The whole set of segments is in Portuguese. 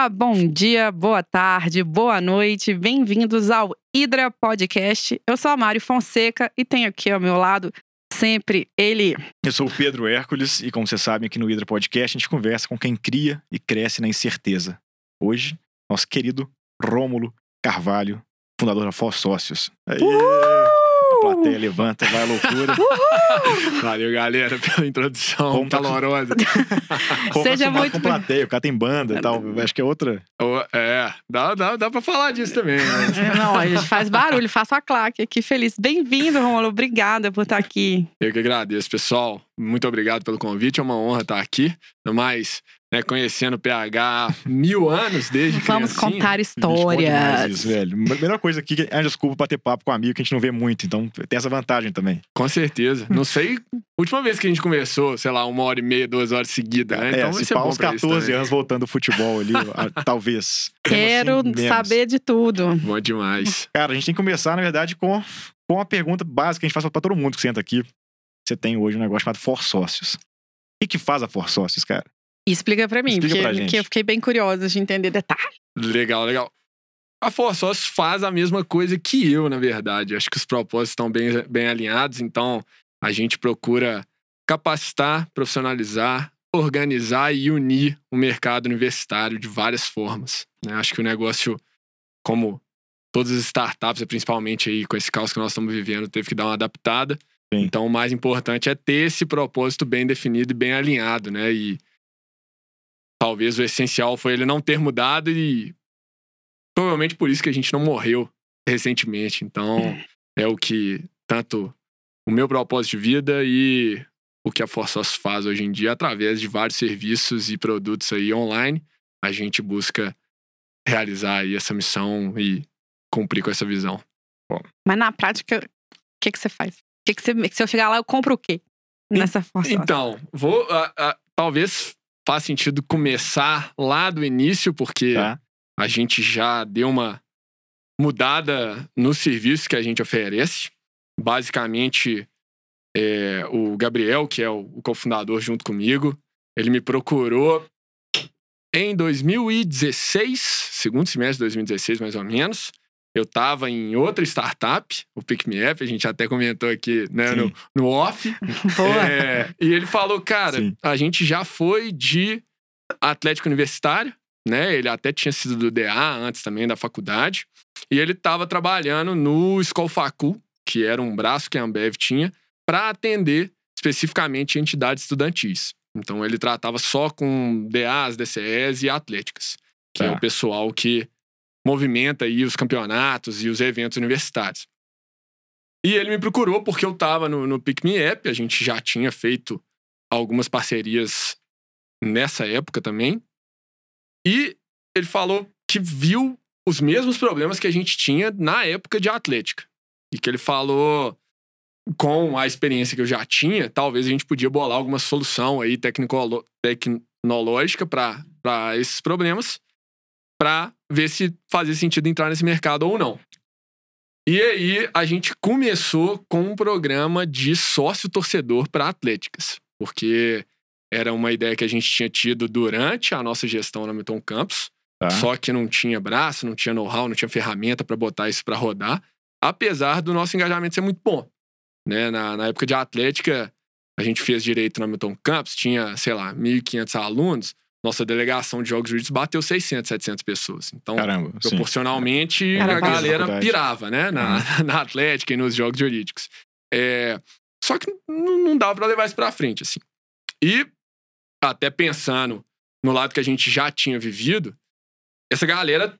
Olá, bom dia, boa tarde, boa noite, bem-vindos ao Hidra Podcast. Eu sou a Mário Fonseca e tenho aqui ao meu lado sempre ele. Eu sou o Pedro Hércules e, como vocês sabem, aqui no Hidra Podcast a gente conversa com quem cria e cresce na incerteza. Hoje, nosso querido Rômulo Carvalho, fundador da Fós Sócios. Aí, a plateia levanta, vai à loucura. Valeu, galera, pela introdução Como tá- calorosa. Como Seja muito com plateia, o cara tem banda e tal. Acho que é outra. É, dá, dá, dá pra falar disso também. Né? Não, a gente faz barulho, faço a claque aqui, feliz. Bem-vindo, Romulo, obrigada por estar aqui. Eu que agradeço, pessoal. Muito obrigado pelo convite. É uma honra estar aqui. Ainda mais, né, conhecendo o PH há mil anos desde Vamos criancinha. contar histórias. Isso, velho. A melhor coisa aqui é a desculpa pra ter papo com amigo que a gente não vê muito. Então tem essa vantagem também. Com certeza. Não sei, última vez que a gente conversou, sei lá, uma hora e meia, duas horas seguidas, né? é, Então vai se uns pra isso 14 também. anos voltando ao futebol ali, talvez. Quero assim, saber de tudo. Bom demais. Cara, a gente tem que começar, na verdade, com, com uma pergunta básica que a gente faz pra todo mundo que senta aqui. Você tem hoje um negócio chamado For Sócios. O que, que faz a For Sócios, cara? Explica pra mim, Explica porque, pra porque eu fiquei bem curiosa de entender detalhes. Legal, legal. A Forços faz a mesma coisa que eu, na verdade. Acho que os propósitos estão bem, bem alinhados, então a gente procura capacitar, profissionalizar, organizar e unir o mercado universitário de várias formas. né? Acho que o negócio, como todas as startups, principalmente aí com esse caos que nós estamos vivendo, teve que dar uma adaptada. Sim. Então, o mais importante é ter esse propósito bem definido e bem alinhado, né? E talvez o essencial foi ele não ter mudado e provavelmente por isso que a gente não morreu recentemente. Então, é o que tanto o meu propósito de vida e o que a Forços faz hoje em dia através de vários serviços e produtos aí online, a gente busca realizar aí essa missão e cumprir com essa visão. Mas na prática, o que, que você faz? Que, que você, se eu chegar lá, eu compro o quê? Nessa força. Então, vou ah, ah, talvez faz sentido começar lá do início, porque Tá? a gente já deu uma mudada no serviço que a gente oferece. Basicamente, é, o Gabriel, que é o, o cofundador junto comigo, ele me procurou em 2016, segundo semestre de 2016, mais ou menos. Eu estava em outra startup, o Pick Me Up, a gente até comentou aqui né, no, no off. É, e ele falou, cara, Sim. a gente já foi de Atlético Universitário, né? Ele até tinha sido do DA antes também da faculdade. E ele estava trabalhando no Skol Facu, que era um braço que a Ambev tinha, para atender especificamente entidades estudantis. Então ele tratava só com DAs, DCEs e atléticas, que é Tá. o pessoal que movimenta aí os campeonatos e os eventos universitários. E ele me procurou porque eu estava no, no Pick Me App, a gente já tinha feito algumas parcerias nessa época também. E ele falou que viu os mesmos problemas que a gente tinha na época de Atlética. E que ele falou, com a experiência que eu já tinha, talvez a gente podia bolar alguma solução aí tecnológica para esses problemas, para ver se fazia sentido entrar nesse mercado ou não. E aí a gente começou com um programa de sócio torcedor para atléticas, porque era uma ideia que a gente tinha tido durante a nossa gestão na Milton Campus, Tá? só que não tinha braço, não tinha know-how, não tinha ferramenta para botar isso para rodar, apesar do nosso engajamento ser muito bom. Né? Na, na época de Atlética, a gente fez direito na Milton Campus, tinha, sei lá, 1.500 alunos, nossa delegação de jogos jurídicos bateu 600, 700 pessoas. Então, Caramba. proporcionalmente, Era a bastante. galera pirava, né? Na, na Atlética e nos jogos jurídicos. É, só que não, dava pra levar isso pra frente, assim. E, até pensando no lado que a gente já tinha vivido, essa galera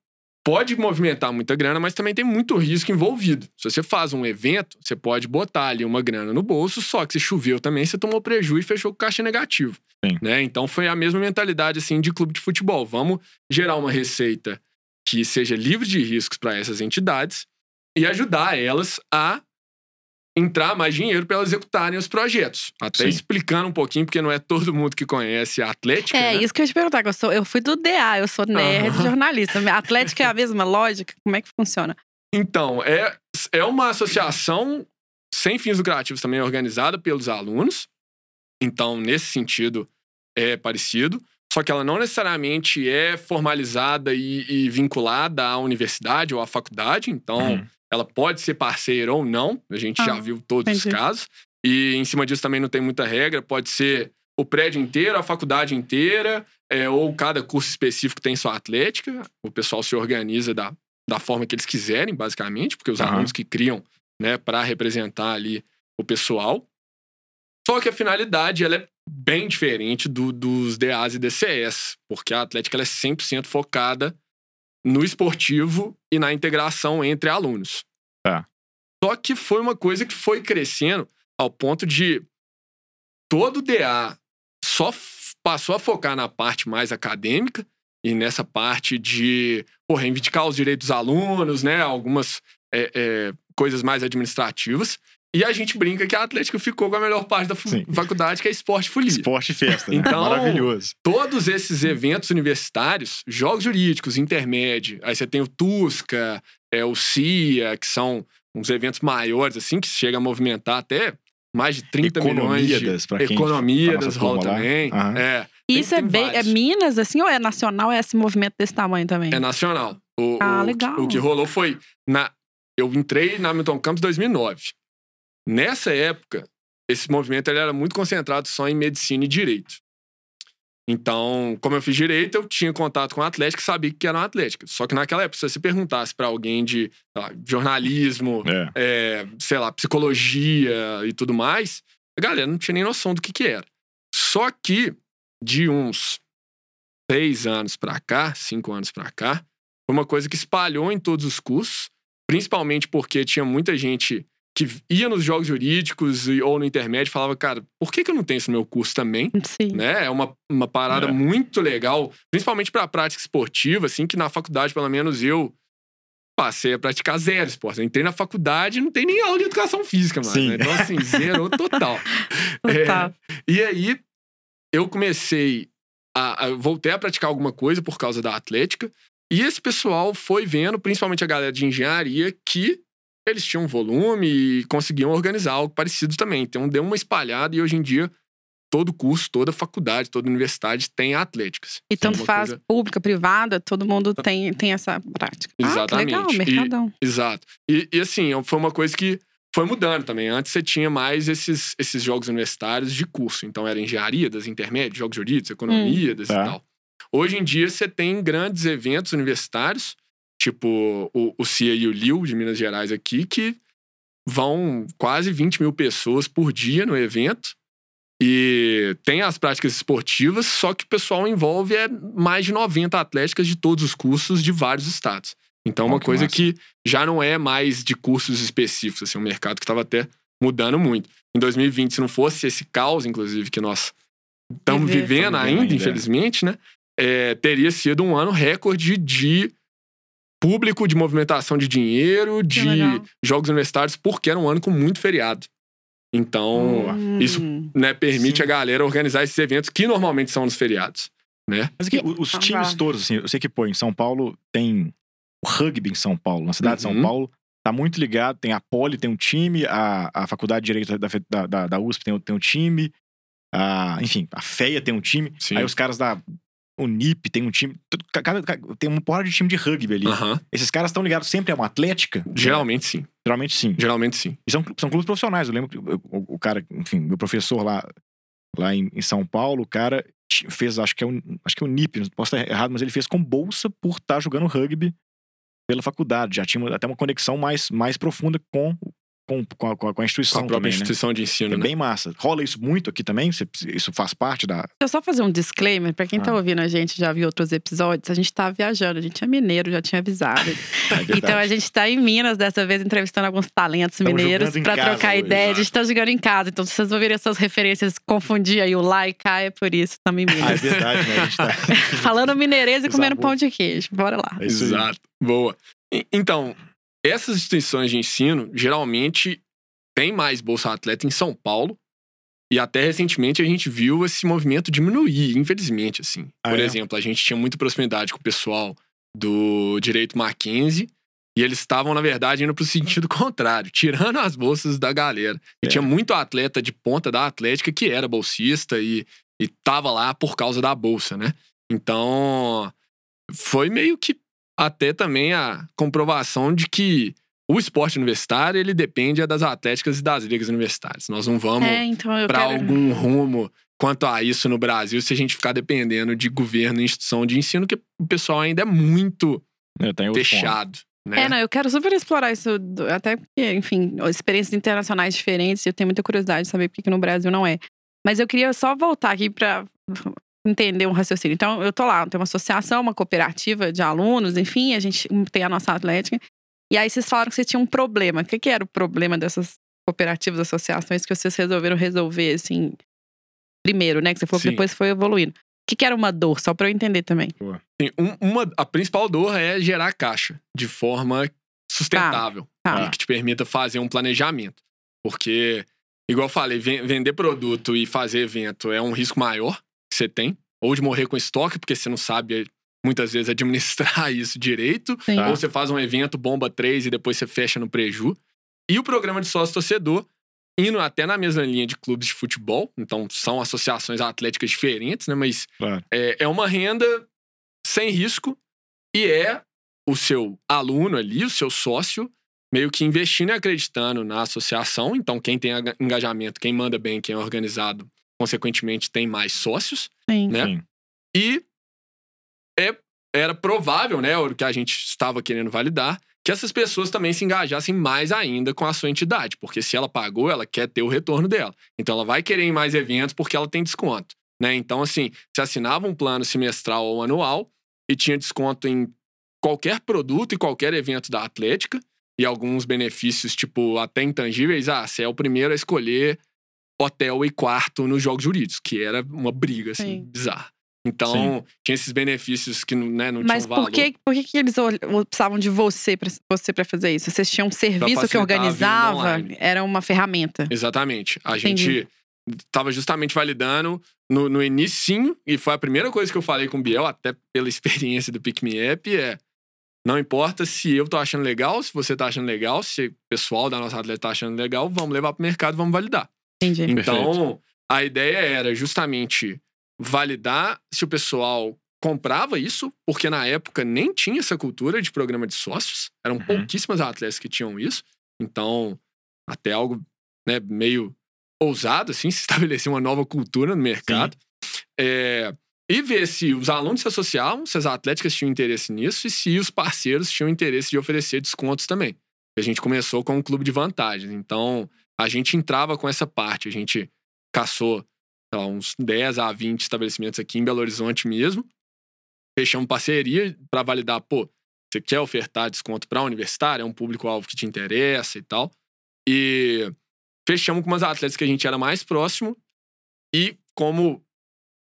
pode movimentar muita grana, mas também tem muito risco envolvido. Se você faz um evento, você pode botar ali uma grana no bolso, só que se choveu também, você tomou prejuízo e fechou com caixa negativo. Sim. Né? Então foi a mesma mentalidade assim de clube de futebol. Vamos gerar uma receita que seja livre de riscos para essas entidades e ajudar elas a entrar mais dinheiro para elas executarem os projetos. Até Sim. explicando um pouquinho, porque não é todo mundo que conhece a Atlética. É, né? isso que eu ia te perguntar, que eu, sou, eu fui do DA, eu sou nerd Aham. jornalista. A Atlética é a mesma lógica? Como é que funciona? Então, é, é uma associação sem fins lucrativos também organizada pelos alunos. Então, nesse sentido, é parecido. Só que ela não necessariamente é formalizada e, e vinculada à universidade ou à faculdade, então Uhum. ela pode ser parceira ou não, a gente já Ah, viu todos os entendi. casos. E em cima disso também não tem muita regra, pode ser o prédio inteiro, a faculdade inteira, é, ou cada curso específico tem sua atlética. O pessoal se organiza da, da forma que eles quiserem, basicamente, porque os Aham. alunos que criam né, para representar ali o pessoal. Só que a finalidade ela é bem diferente do- dos DAs e DCS, porque a Atlética ela é 100% focada no esportivo e na integração entre alunos. Tá. Só que foi uma coisa que foi crescendo ao ponto de todo DA só passou a focar na parte mais acadêmica e nessa parte de pô, reivindicar os direitos dos alunos, né? Algumas é, é, coisas mais administrativas. E a gente brinca que a Atlética ficou com a melhor parte da Sim. faculdade, que é esporte e folia. Esporte e festa, né? Então- Maravilhoso. Todos esses eventos universitários, jogos jurídicos, intermédio, aí você tem o TUSCA, é, o CIA, que são uns eventos maiores, assim, que chega a movimentar até mais de 30 milhões de... Pra quem Economia na das nossa rola também. Aham. É, Tem- isso é tem bem. É. Minas, assim, ou é nacional? É esse movimento desse tamanho também? é nacional. O, Ah, o- legal. O que rolou foi... Na, eu entrei na Milton Campos em 2009. Nessa época, esse movimento ele era muito concentrado só em medicina e direito. Então, como eu fiz direito, eu tinha contato com a Atlética e sabia que era uma Atlética. Só que naquela época, se você perguntasse para alguém de lá, jornalismo, É. é, sei lá, psicologia e tudo mais, a galera não tinha nem noção do que, que era. Só que de uns seis anos pra cá, cinco anos pra cá, foi uma coisa que espalhou em todos os cursos, principalmente porque tinha muita gente que ia nos jogos jurídicos ou no intermédio falava, cara, por que, que eu não tenho isso no meu curso também? Sim. né? É uma, uma parada É. muito legal, principalmente para a prática esportiva, assim, que na faculdade, pelo menos eu passei a praticar zero esporte. Eu entrei na faculdade e não tem nem aula de educação física, mais, Sim. né? Então, assim, zero total. É, Total. e aí, eu comecei a, a- Voltei a praticar alguma coisa por causa da atlética. E esse pessoal foi vendo, principalmente a galera de engenharia, que eles tinham volume e conseguiam organizar algo parecido também. Então, deu uma espalhada e hoje em dia, todo curso, toda faculdade, toda universidade tem atléticas. E tanto É faz coisa- pública, privada, todo mundo tem, tem essa prática. Exatamente. Ah, que legal, E- mercadão. Exato. E, e, assim, foi uma coisa que foi mudando também. Antes você tinha mais esses, esses jogos universitários de curso. Então era engenharia, das intermédios, jogos jurídicos, economia, das Tá. e tal. Hoje em dia você tem grandes eventos universitários, tipo o, o CIA e o LIU de Minas Gerais aqui, que vão quase 20 mil pessoas por dia no evento. E tem as práticas esportivas, só que o pessoal envolve é mais de 90 atléticas de todos os cursos de vários estados. Então, uma que coisa massa. que já não é mais de cursos específicos, assim, um mercado que estava até mudando muito. Em 2020, se não fosse esse caos, inclusive, que nós estamos vivendo ainda, ainda, é. infelizmente, né? É, teria sido um ano recorde de público, de movimentação de dinheiro, de legal. jogos universitários, porque era um ano com muito feriado. Então, Hum. isso né, permite Sim. a galera organizar esses eventos que normalmente são nos feriados. Né? Mas aqui, os Ah, times todos, assim, eu sei que, pô, em São Paulo tem o rugby em São Paulo, na cidade de São Uhum. Paulo, tá muito ligado, tem a Poli, tem um time, a, a Faculdade de Direito da, da, da, USP tem, um- tem um time, a, enfim, a FEA tem um time, Sim. aí os caras da Unip tem um time, cada, ca- tem uma porrada de time de rugby ali. Aham. Esses caras estão ligados sempre a uma atlética? Geralmente sim. Geralmente sim. Geralmente sim. E são, são clubes profissionais. Eu lembro que o, o- o cara, enfim, meu professor lá, lá em, em São Paulo, o cara fez, acho que é um, acho que é um NIP, posso estar errado, mas ele fez com bolsa por estar jogando rugby pela faculdade. Já tinha até uma conexão mais, mais profunda com, com, com, a, com a Com instituição a própria também, né? instituição de ensino, É né? bem massa. Rola isso muito aqui também? Isso faz parte da. Deixa eu só fazer um disclaimer, pra quem tá Ah. ouvindo a gente, já viu outros episódios, a gente tá viajando, a gente é mineiro, já tinha avisado. É então a gente tá em Minas dessa vez entrevistando alguns talentos Tamo mineiros casa trocar hoje, ideia. A gente tá jogando em casa, então se vocês ouvirem essas referências, confundir aí o lá e cá, é por isso, tamo em Ah, é verdade, né? A gente tá. Falando mineirês e comendo pão de queijo. Bora lá. É. Exato. Boa. Então, essas instituições de ensino geralmente têm mais Bolsa Atleta em São Paulo. E até recentemente a gente viu esse movimento diminuir, infelizmente, assim. Ah, Por é? exemplo, a gente tinha muita proximidade com o pessoal do Direito Mackenzie. E eles estavam, na verdade, indo pro sentido contrário, tirando as bolsas da galera. E É. tinha muito atleta de ponta da Atlética que era bolsista e, E tava lá por causa da bolsa, né? Então, foi meio que até também a comprovação de que o esporte universitário, ele depende das atléticas e das ligas universitárias. Nós não vamos É, então para quero... algum rumo quanto a isso no Brasil se a gente ficar dependendo de governo e instituição de ensino, que o pessoal ainda é muito É, fechado. Né? É, não, eu quero super explorar isso, do- até porque, enfim, experiências internacionais diferentes, eu tenho muita curiosidade de saber por que no Brasil não é. Mas eu queria só voltar aqui pra entender um raciocínio. Então, eu tô lá, tem uma associação, uma cooperativa de alunos, enfim, a gente tem a nossa atlética. E aí vocês falaram que vocês tinham um problema. O que, que era o problema dessas cooperativas, associações que vocês resolveram resolver, assim, primeiro, né? Que você falou que Sim. depois foi evoluindo. O que, que era uma dor? Só pra eu entender também. Assim, um- uma, a principal dor é gerar caixa de forma sustentável Tá. e que te permita fazer um planejamento. Porque, igual eu falei, ven- vender produto e fazer evento é um risco maior você tem. Ou de morrer com estoque, porque você não sabe muitas vezes administrar isso direito. Sim. Ou você faz um evento, bomba três e depois você fecha no preju. E o programa de sócio-torcedor, indo até na mesma linha de clubes de futebol, então são associações atléticas diferentes, né? Mas Claro. é, é uma renda sem risco e é o seu aluno ali, o seu sócio, meio que investindo e acreditando na associação. Então, quem tem engajamento, quem manda bem, quem é organizado, consequentemente tem mais sócios. Sim. né? Sim. E é, era provável, né, o que a gente estava querendo validar, que essas pessoas também se engajassem mais ainda com a sua entidade, porque se ela pagou, ela quer ter o retorno dela. Então ela vai querer ir em mais eventos porque ela tem desconto, né? Então assim, se assinava um plano semestral ou anual e tinha desconto em qualquer produto e qualquer evento da Atlética e alguns benefícios tipo até intangíveis, ah, você é o primeiro a escolher hotel e quarto nos jogos jurídicos, que era uma briga assim Sim. bizarra. Então, tinha esses benefícios que né, não Mas tinham valor. por que, por que, que eles precisavam de você pra, você pra fazer isso? Vocês tinham um serviço que organizava? Era uma ferramenta. Exatamente. A Entendi. gente tava justamente validando no, no inicinho, e foi a primeira coisa que eu falei com o Biel, até pela experiência do Pick Me App, é não importa se eu tô achando legal, se você tá achando legal, se o pessoal da nossa atleta tá achando legal, vamos levar pro mercado, vamos validar. Entendi. Então, a ideia era justamente validar se o pessoal comprava isso, porque na época nem tinha essa cultura de programa de sócios, eram Uhum. pouquíssimas atletas que tinham isso. Então, até algo né, meio ousado, assim, se estabelecer uma nova cultura no mercado. É, e ver se os alunos se associavam, se as atléticas tinham interesse nisso e se os parceiros tinham interesse de oferecer descontos também. A gente começou com um clube de vantagens. Então, a gente entrava com essa parte. A gente caçou sei lá, uns 10 a 20 estabelecimentos aqui em Belo Horizonte mesmo. Fechamos parceria para validar, pô, você quer ofertar desconto para universitário? É um público-alvo que te interessa e tal. E fechamos com umas atletas que a gente era mais próximo. E como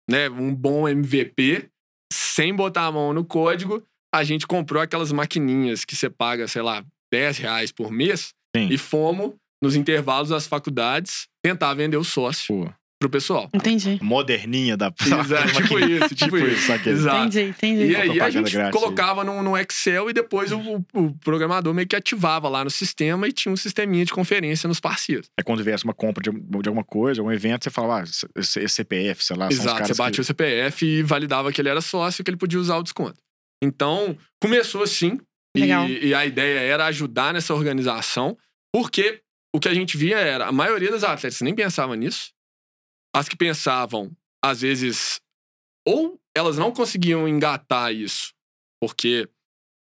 né, um bom MVP, sem botar a mão no código, a gente comprou aquelas maquininhas que você paga, sei lá, 10 reais por mês. Sim. E fomos, nos intervalos das faculdades, tentar vender o sócio Pô, pro pessoal. Entendi. moderninha da Exato, tipo isso, tipo isso. saquei. Exato. Entendi, entendi. E aí a gente grátis colocava no, no Excel e depois o, o- programador meio que ativava lá no sistema e tinha um sisteminha de conferência nos parceiros. É quando viesse uma compra de, de alguma coisa, um evento, você falava, ah, CPF, sei lá, são os Exato, caras você batia que... o CPF e validava que ele era sócio que ele podia usar o desconto. Então, começou assim. e- Legal. E, a ideia era ajudar nessa organização, porque o que a gente via era, a maioria das atletas nem pensava nisso. As que pensavam, às vezes, ou elas não conseguiam engatar isso, porque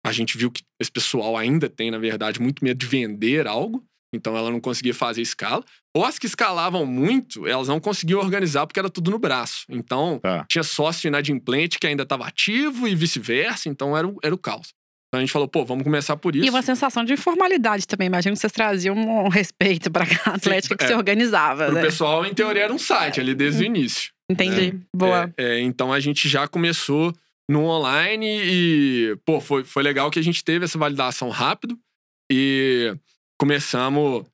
a gente viu que esse pessoal ainda tem, na verdade, muito medo de vender algo, então ela não conseguia fazer escala. Ou as que escalavam muito, elas não conseguiam organizar porque era tudo no braço. Então, Tá. tinha sócio inadimplente que ainda estava ativo e vice-versa, então era o, era o caos. Então a gente falou, pô, vamos começar por isso. E uma sensação de informalidade também. Imagino que vocês traziam um respeito pra a Atlética que é. se organizava. Pro né? pessoal, em teoria, era um site ali desde o início. Entendi. Boa. É, é, então a gente já começou no online e, pô, foi, foi legal que a gente teve essa validação rápido e começamos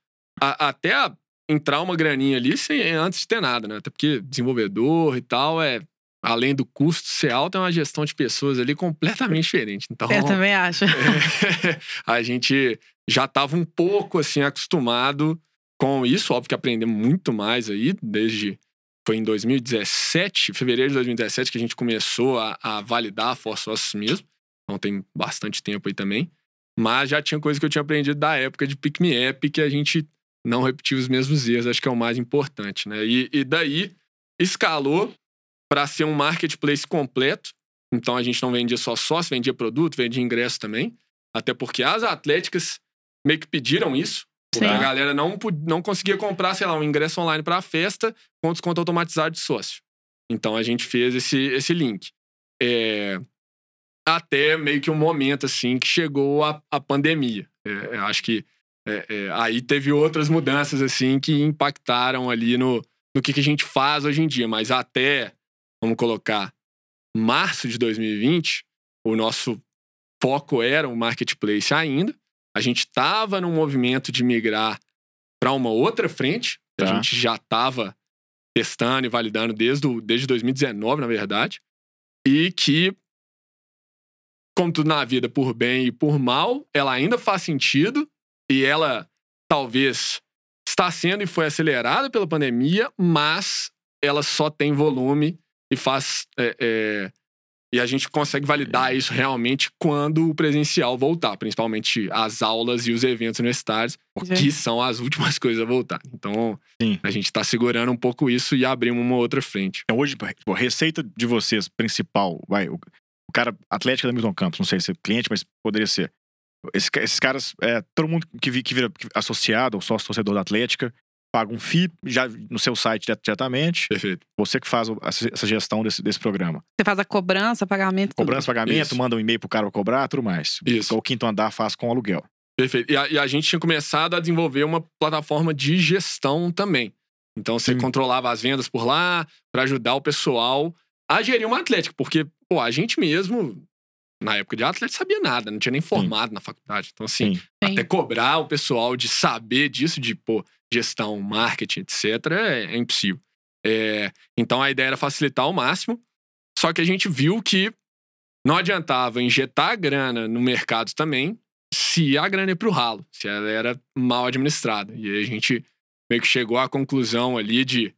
a- até a entrar uma graninha ali sem, antes de ter nada, né? Até porque desenvolvedor e tal é. Além do custo ser alto, é uma gestão de pessoas ali completamente diferente. Então, Eu também acho. a gente já estava um pouco assim acostumado com isso, óbvio que aprendemos muito mais aí desde foi em 2017, fevereiro de 2017, que a gente começou a, a validar a Force Sócios mesmo. Então tem bastante tempo aí também. Mas já tinha coisa que eu tinha aprendido da época de Pick Me App, que a gente não repetiu os mesmos erros, acho que é o mais importante, né? E, e daí escalou para ser um marketplace completo. Então a gente não vendia só sócio, vendia produto, vendia ingresso também. Até porque as atléticas meio que pediram isso. Porque Sim. a galera não, não conseguia comprar, sei lá, um ingresso online para a festa com desconto automatizado de sócio. Então a gente fez esse, esse link. É, até meio que um momento assim que chegou a, a pandemia. É, eu acho que é, é, aí teve outras mudanças assim que impactaram ali no, no que, que a gente faz hoje em dia. Mas até, vamos colocar, março de 2020, o nosso foco era o marketplace ainda. A gente estava num movimento de migrar para uma outra frente. que A Tá. gente já estava testando e validando desde, o- desde 2019, na verdade. E que, como tudo na vida, por bem e por mal, ela ainda faz sentido e ela talvez está sendo e foi acelerada pela pandemia, mas ela só tem volume e faz. é, é, e a gente consegue validar isso realmente quando o presencial voltar, principalmente as aulas e os eventos universitários, que são as últimas coisas a voltar. Então, Sim. a gente está segurando um pouco isso e abrimos uma outra frente. Então, hoje, tipo, a receita de vocês principal, vai, o, cara Atlética da Milton Campos, não sei se é cliente, mas poderia ser. Esse ca- esses caras, é, todo mundo que, vi- que vira associado ou sócio torcedor da Atlética, paga um FII já no seu site dire- diretamente. Perfeito. Você que faz essa gestão desse, desse programa. Você faz a cobrança, pagamento. tudo. Cobrança, pagamento, Isso. manda um e-mail pro cara cobrar, tudo mais. Isso. O quinto andar faz com aluguel. Perfeito. E a, e a gente tinha começado a desenvolver uma plataforma de gestão também. Então você Sim. controlava as vendas por lá para ajudar o pessoal a gerir uma atlética, porque pô, a gente mesmo na época de atleta sabia nada, não tinha nem formado na faculdade. Então assim, Sim. Sim. até cobrar o pessoal de saber disso, de pô, gestão, marketing, etc, é, é impossível. É, então a ideia era facilitar ao máximo. Só que a gente viu que não adiantava injetar grana no mercado também se a grana ia pro ralo, se ela era mal administrada. E aí a gente meio que chegou à conclusão ali de,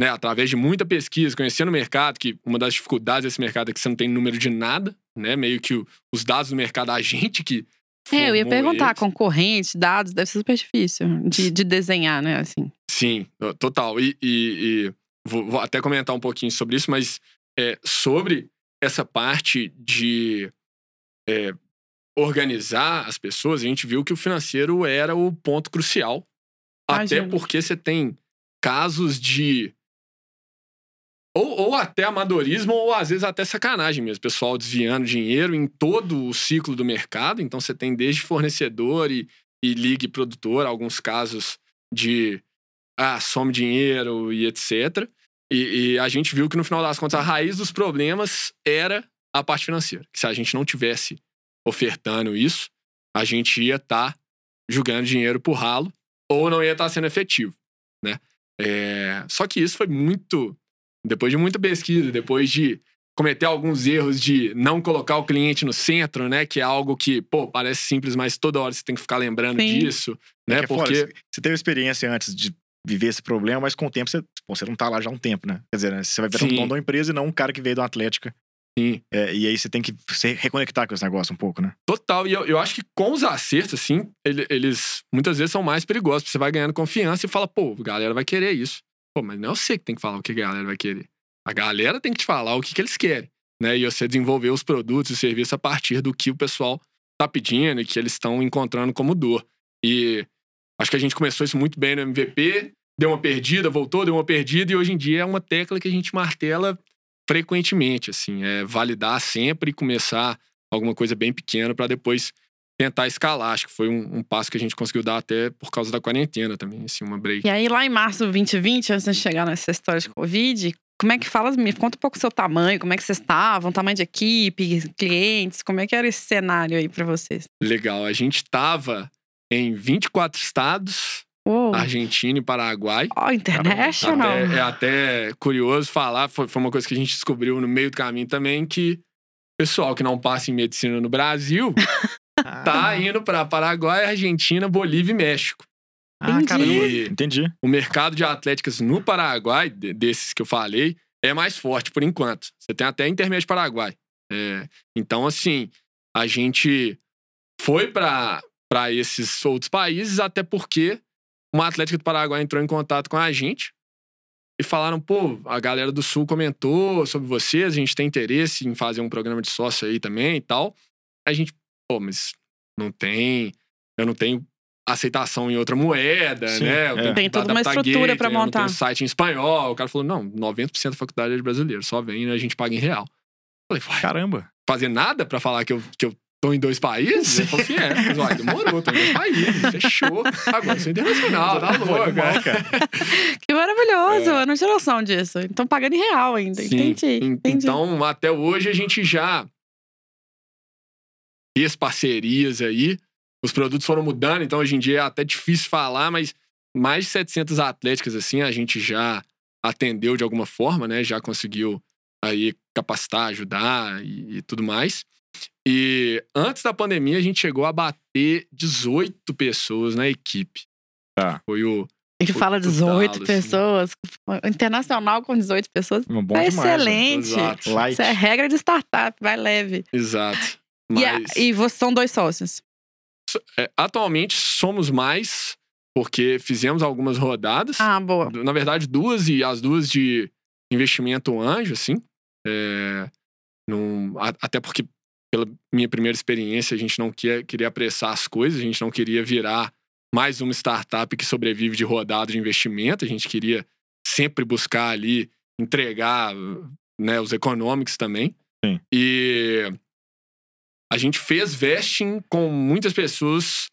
né, através de muita pesquisa, conhecendo o mercado, que uma das dificuldades desse mercado é que você não tem número de nada, né? Meio que o- os dados do mercado, a gente que. É, eu ia perguntar, eles. concorrentes, dados, deve ser super difícil de, de desenhar, né? Assim. Sim, total. E, e- e vou, vou até comentar um pouquinho sobre isso, mas é, sobre essa parte de é, organizar as pessoas, a gente viu que o financeiro era o ponto crucial. Até Imagino. porque você tem casos de. Ou, ou até amadorismo, ou às vezes até sacanagem mesmo. Pessoal desviando dinheiro em todo o ciclo do mercado. Então você tem desde fornecedor e, e ligue produtor, alguns casos de ah, some dinheiro e etc. E, e a gente viu que no final das contas a raiz dos problemas era a parte financeira. Que se a gente não tivesse ofertando isso, a gente ia estar jogando dinheiro pro ralo ou não ia estar sendo efetivo, né? É, Só que isso foi muito depois de muita pesquisa, depois de cometer alguns erros de não colocar o cliente no centro, né? Que é algo que, pô, parece simples, mas toda hora você tem que ficar lembrando Sim. disso, né? Que é Porque Você você teve experiência antes de viver esse problema, mas com o tempo você, pô, você não tá lá já há um tempo, né? Quer dizer, né, você vai virar um dono da empresa e não um cara que veio da Atlética. Sim. É, e aí você tem que se reconectar com esse negócio um pouco, né? Total, e eu, eu acho que com os acertos, assim, ele- eles muitas vezes são mais perigosos. porque Você vai ganhando confiança e fala, pô, a galera vai querer isso. Pô, mas não é você que tem que falar o que a galera vai querer. A galera tem que te falar o que, que eles querem, né? E você desenvolver os produtos e serviços a partir do que o pessoal tá pedindo e que eles estão encontrando como dor. E acho que a gente começou isso muito bem no MVP, deu uma perdida, voltou, deu uma perdida, e hoje em dia é uma tecla que a gente martela frequentemente, assim, é validar sempre e começar alguma coisa bem pequena para depois tentar escalar. Acho que foi um, um passo que a gente conseguiu dar até por causa da quarentena também, assim, uma break. E aí, lá em março de 2020, antes de chegar nessa história de Covid, como é que fala? Me conta um pouco o seu tamanho, como é que vocês estavam, tamanho de equipe, clientes, como é que era esse cenário aí pra vocês? Legal, a gente tava em 24 estados, Uou, Argentina e Paraguai. ó, international. Até- é até curioso falar, foi, foi uma coisa que a gente descobriu no meio do caminho também, que pessoal que não passa em medicina no Brasil tá indo para Paraguai, Argentina, Bolívia e México. Ah, Entendi. caramba. E Entendi. o mercado de atléticas no Paraguai, de- desses que eu falei, é mais forte por enquanto. Você tem até intermédio Paraguai. É, então, assim, a gente foi para esses outros países, até porque uma Atlética do Paraguai entrou em contato com a gente e falaram: pô, a galera do Sul comentou sobre vocês, a gente tem interesse em fazer um programa de sócio aí também e tal. A gente, pô, mas não tem. Eu não tenho aceitação em outra moeda, Sim, né? Eu é. tenho Tem toda uma estrutura não montar. tenho site em espanhol. O cara falou: não, 90% da faculdade é de brasileiro, só vem e a gente paga em real. Eu falei, vai Caramba. fazer nada pra falar que eu, que eu tô em dois países? Ele falou assim: é, mas uai, demorou, tô em dois países, fechou. Agora eu sou internacional, tá louco, cara. Que maravilhoso. Eu não tinha noção disso. Então pagando em real ainda. Sim, Entendi. en- entendi. Então, até hoje a gente já fez parcerias aí. Os produtos foram mudando, então hoje em dia é até difícil falar, mas mais de 700 atléticas assim a gente já atendeu de alguma forma, né? Já conseguiu aí capacitar, ajudar e, e tudo mais. E antes da pandemia a gente chegou a bater 18 pessoas na equipe. Tá. Foi o Ele o- fala o 18 talo, assim. pessoas. Internacional com 18 pessoas. Bom Tá demais. né? excelente. Exato. Light. Isso é regra de startup, vai leve. exato. E, a- Mas... e vocês são dois sócios. É, atualmente somos mais, porque fizemos algumas rodadas. Ah, boa. Na verdade, duas e as duas de investimento anjo, assim. É, num- a- até porque, pela minha primeira experiência, a gente não quer, queria apressar as coisas, a gente não queria virar mais uma startup que sobrevive de rodada de investimento, a gente queria sempre buscar ali entregar né, os econômicos também. Sim. E a gente fez vesting com muitas pessoas.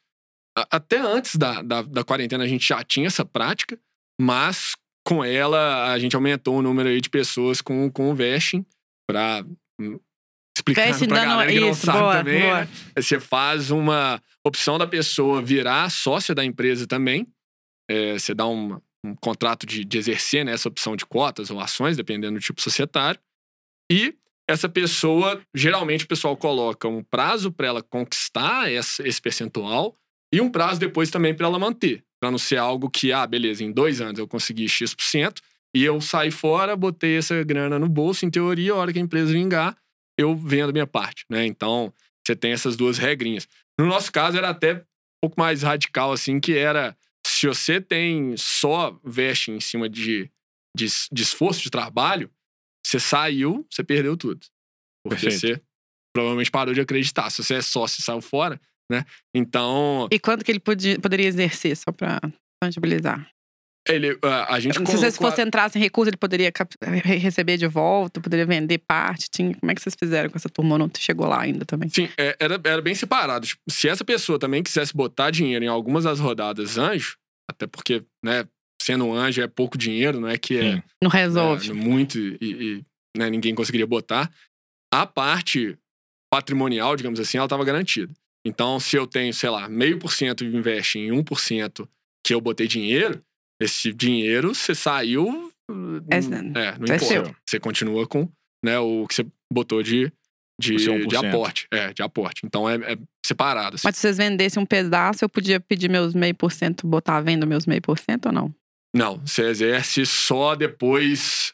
Até antes da, da, da quarentena a gente já tinha essa prática, mas com ela a gente aumentou o número aí de pessoas com, com o vesting para explicar Vesting pra dando galera que não isso, sabe boa, também, boa. né? Você faz uma opção da pessoa virar sócia da empresa também. É, você dá um, um contrato de, de exercer né, essa opção de cotas ou ações, dependendo do tipo societário. E essa pessoa, geralmente o pessoal coloca um prazo para ela conquistar esse percentual e um prazo depois também para ela manter. Para não ser algo que, ah, beleza, em dois anos eu consegui X% e eu saí fora, botei essa grana no bolso, em teoria, a hora que a empresa vingar, eu vendo a minha parte, né? Então, você tem essas duas regrinhas. No nosso caso, era até um pouco mais radical, assim, que era se você tem só veste em cima de, de, de esforço de trabalho, você saiu, você perdeu tudo. Porque Perfeito. você provavelmente parou de acreditar. Se você é sócio e saiu fora, né? Então, E quanto que ele podia- poderia exercer, só pra tangibilizar? ele, a, a gente Se colocou a- fossem entrar sem recurso, ele poderia receber de volta, poderia vender parte. Tinha... Como é que vocês fizeram com essa turma? Não chegou lá ainda também. Sim, é, era, era bem separado. Tipo, se essa pessoa também quisesse botar dinheiro em algumas das rodadas anjo, até porque, né, sendo um anjo é pouco dinheiro, não é que é Sim. Não resolve. né, muito e, e, né, ninguém conseguiria botar. A parte patrimonial, digamos assim, ela estava garantida. Então, se eu tenho, sei lá, meio por cento e investe em 1% que eu botei dinheiro, esse dinheiro você saiu. É- É, não é importa. seu. Você continua com né, o que você botou de, de, de 1%. aporte. É, de aporte. Então é, é separado. assim. Mas se vocês vendessem um pedaço, eu podia pedir meus meio por cento, botar à venda meus meio por cento ou não? Não, você exerce só depois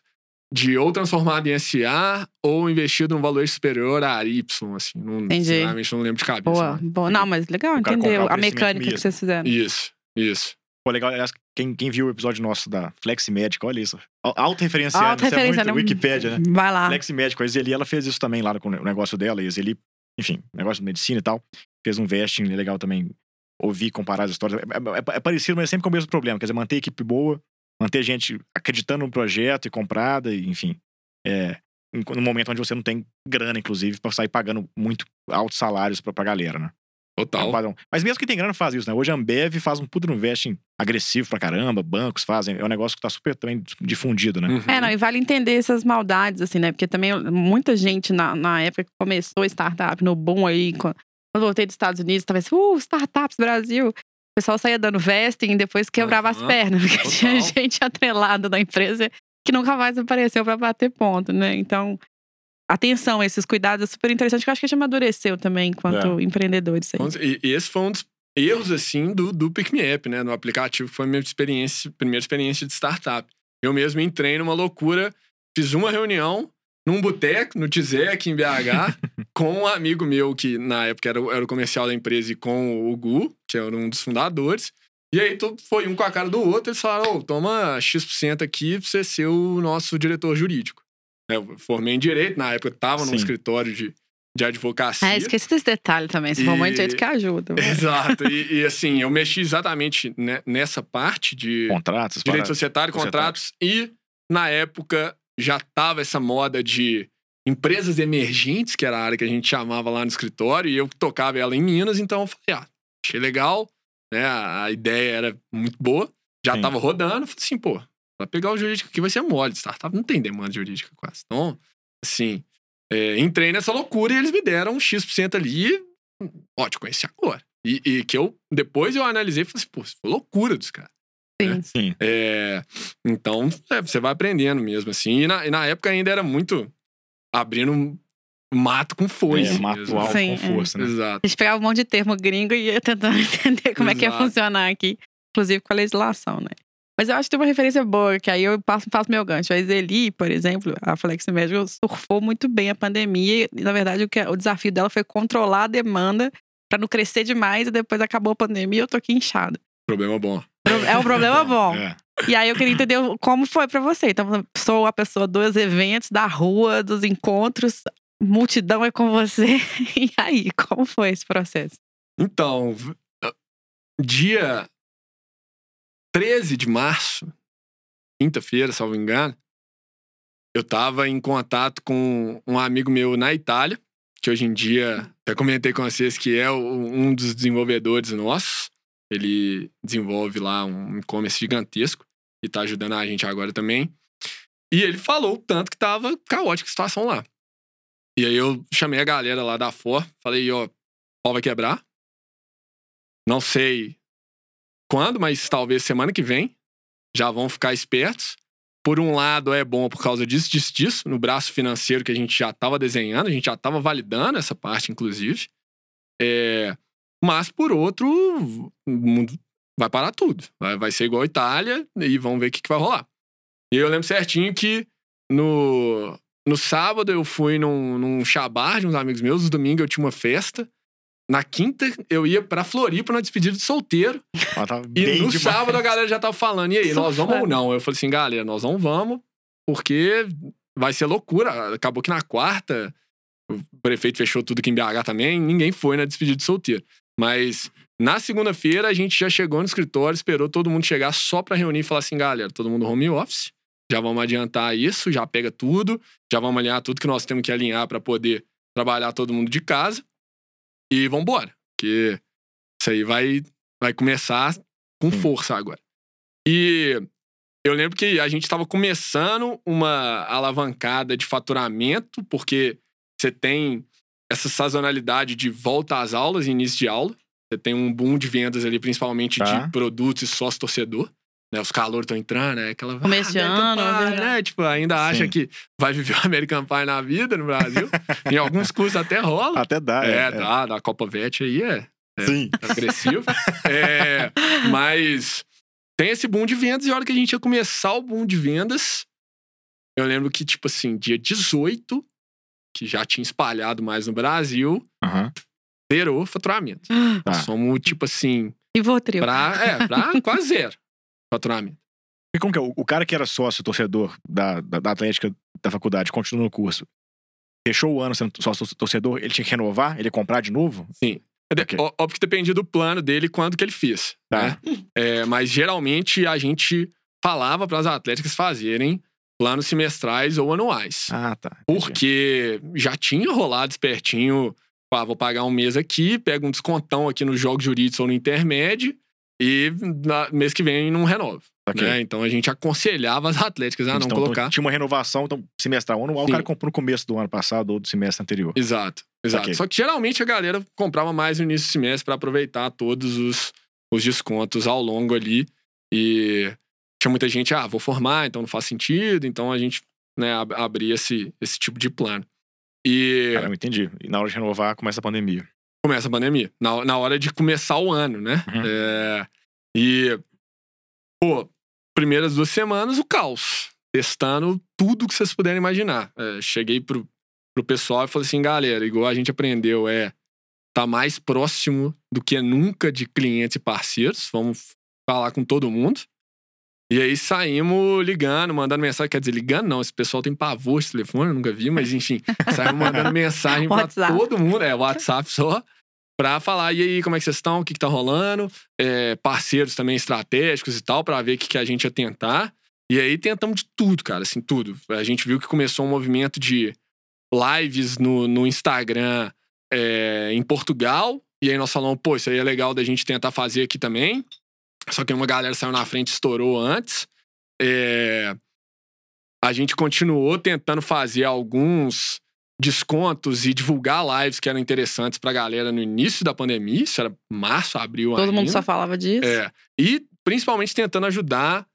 de ou transformado em SA ou investido num valor superior a Y, assim. Não, Entendi. Sinceramente, não lembro de cabeça. Boa, mas- boa. Não, mas legal o a mecânica que mesmo. vocês fizeram. Isso, isso. Pô, legal. aliás, Quem, quem viu o episódio nosso da Flex Médica, olha isso. Auto-referenciando. Alta Isso é referência, muito né? Wikipédia, né? Vai lá. Flex Médica, a Zeli, ela fez isso também lá com o negócio dela. E a Zeli, enfim, negócio de medicina e tal. Fez um vesting legal também. Ouvir, comparar as histórias. É, é- é parecido, mas é sempre com o mesmo problema. Quer dizer, manter a equipe boa, manter gente acreditando no projeto e comprada, e, enfim. É, no momento onde você não tem grana, inclusive, pra sair pagando muito altos salários pra, pra galera, né? É um Total. padrão. Mas mesmo que tem grana faz isso, né? Hoje a Ambev faz um puto investing agressivo pra caramba, bancos fazem. É um negócio que tá super também difundido, né? Uhum. É, não, e vale entender essas maldades, assim, né? Porque também muita gente na, na época que começou startup, no boom aí, quando voltei dos Estados Unidos, tava assim, uh, startups Brasil. O pessoal saía dando vesting e depois quebrava as Aham, pernas, porque total. tinha gente atrelada da empresa que nunca mais apareceu pra bater ponto, né? Então, atenção, esses cuidados é super interessante, que eu acho que a gente amadureceu também enquanto empreendedores aí. E, e esse foi um dos erros, assim, do, do Pick Me App, né? No aplicativo, que foi a minha experiência, primeira experiência de startup. Eu mesmo entrei numa loucura, fiz uma reunião num boteco, no Tizek, em BH, com um amigo meu que na época era, era o comercial da empresa e com o Gu, que era um dos fundadores. E aí foi um com a cara do outro, eles falaram: oh, toma X% aqui pra você ser o nosso diretor jurídico. Eu formei em direito, na época tava num Sim. escritório de, de advocacia. É, esqueci desse detalhe também. Se for muito jeito que ajuda. Exato. E, e, assim, eu mexi exatamente ne- nessa parte de Contratos, direito societário, societário. contratos, e na época já tava essa moda de empresas emergentes, que era a área que a gente chamava lá no escritório, e eu tocava ela em Minas, então eu falei, ah, achei legal, né? A, ideia era muito boa, já Sim. tava rodando, falei assim, pô, pra pegar o jurídico aqui vai ser mole, startup não tem demanda jurídica quase. Então, assim, é, entrei nessa loucura e eles me deram um X% ali, e, ó, te conheci agora. E, e que eu, depois eu analisei e falei assim, pô, isso foi loucura dos caras. Sim. Sim. É, então, é, você vai aprendendo mesmo, assim. E na, e na época ainda era muito abrindo um mato com foice. É, mato mesmo. alto Sim, com é. força, né? Exato. A gente pegava um monte de termo gringo e ia tentando entender como é que ia Exato. funcionar aqui. Inclusive com a legislação, né? Mas eu acho que tem uma referência boa, que aí eu passo, faço meu gancho. A Zeli, por exemplo, a Flex Médico surfou muito bem a pandemia. E, na verdade, o, que, o desafio dela foi controlar a demanda para não crescer demais. E depois acabou a pandemia e eu tô aqui inchado. Problema bom. É um problema bom. É. E aí eu queria entender como foi pra você. Então, sou a pessoa dos eventos, da rua, dos encontros, multidão é com você. E aí, como foi esse processo? Então, dia 13 de março, quinta-feira, salvo engano, eu tava em contato com um amigo meu na Itália, que hoje em dia, até comentei com vocês que é um dos desenvolvedores nossos. Ele desenvolve lá um e-commerce gigantesco e tá ajudando a gente agora também. E ele falou o tanto que tava caótica a situação lá. E aí eu chamei a galera lá da For, falei, ó, pau vai quebrar. Não sei quando, mas talvez semana que vem. Já vão ficar espertos. Por um lado, é bom por causa disso, disso, disso, no braço financeiro que a gente já estava desenhando, a gente já estava validando essa parte, inclusive. É, mas, por outro, o vai parar tudo. Vai, vai ser igual a Itália e vamos ver o que, que vai rolar. E eu lembro certinho que no, no sábado eu fui num, num chabar de uns amigos meus, no domingo eu tinha uma festa. Na quinta, eu ia pra Floripa na despedida de solteiro. Ela tava E no demais. sábado a galera já tava falando, e aí, nós vamos ou Surfando. não? Eu falei assim, galera, nós não vamos, porque vai ser loucura. Acabou que na quarta, o prefeito fechou tudo aqui em BH também, ninguém foi na despedida de solteiro. Mas na segunda-feira a gente já chegou no escritório, esperou todo mundo chegar só pra reunir e falar assim, galera, todo mundo home office, já vamos adiantar isso, já pega tudo, já vamos alinhar tudo que nós temos que alinhar pra poder trabalhar todo mundo de casa e vambora. Porque isso aí vai, vai começar com Sim. força agora. E eu lembro que a gente estava começando uma alavancada de faturamento, porque você tem essa sazonalidade de volta às aulas e início de aula. Você tem um boom de vendas ali, principalmente Tá. de produtos e sócio-torcedor. Né, os calores estão entrando, né? Aquela. Começo American ano, é né? Tipo, ainda acha Sim. que vai viver o American Pie na vida no Brasil. em alguns cursos até rola. Até dá, é, é. dá, da Copa Vet aí é Sim. agressivo. É, mas tem esse boom de vendas e a hora que a gente ia começar o boom de vendas, eu lembro que, tipo assim, dia 18, que já tinha espalhado mais no Brasil, Aham. Zerou o faturamento. Tá. Nós somos, tipo assim, E Votril. pra, é, pra quase zero faturamento. E como que é? O o cara que era sócio torcedor da, da, da Atlética da faculdade, continua no curso, fechou o ano sendo sócio torcedor, ele tinha que renovar? Ele ia comprar de novo? Sim. É de- Ok. ó- Óbvio que dependia do plano dele e quanto que ele fez. Tá. né? É, mas geralmente a gente falava para as atléticas fazerem planos semestrais ou anuais. Ah, tá. entendi. Porque já tinha rolado espertinho. Vou pagar um mês aqui, pego um descontão aqui nos jogos jurídicos ou no intermédio e na, mês que vem não renovo. Ok. né? Então a gente aconselhava as atléticas a não então, colocar. então, tinha uma renovação então, semestral anual, o Sim. cara comprou no começo do ano passado ou do semestre anterior. Exato, exato. Ok. Só que geralmente a galera comprava mais no início do semestre para aproveitar todos os, os descontos ao longo ali. E tinha muita gente, ah, vou formar, então não faz sentido. Então a gente né, ab- abria esse, esse tipo de plano. E Caramba, entendi. E na hora de renovar, começa a pandemia. começa a pandemia. Na, na hora de começar o ano, né? Uhum. É, e, pô, primeiras duas semanas, o caos. Testando tudo que vocês puderem imaginar. É, cheguei pro, pro pessoal e falei assim, galera, igual a gente aprendeu, é tá mais próximo do que nunca de clientes e parceiros. Vamos falar com todo mundo. E aí saímos ligando, mandando mensagem. Quer dizer, ligando não, esse pessoal tem pavor de telefone, eu nunca vi, mas enfim, saímos mandando mensagem pra WhatsApp. todo mundo, é, WhatsApp só, pra falar, e aí, como é que vocês estão? O que, que tá rolando? É, parceiros também estratégicos e tal, pra ver o que, que a gente ia tentar. E aí tentamos de tudo, cara, assim, tudo. A gente viu que começou um movimento de lives no, no Instagram é, em Portugal. E aí nós falamos, pô, isso aí é legal da gente tentar fazer aqui também. Só que uma galera saiu na frente e estourou antes. É, a gente continuou tentando fazer alguns descontos e divulgar lives que eram interessantes pra galera no início da pandemia. Isso era março, abril Todo mundo ainda. só falava disso. É. E principalmente tentando ajudar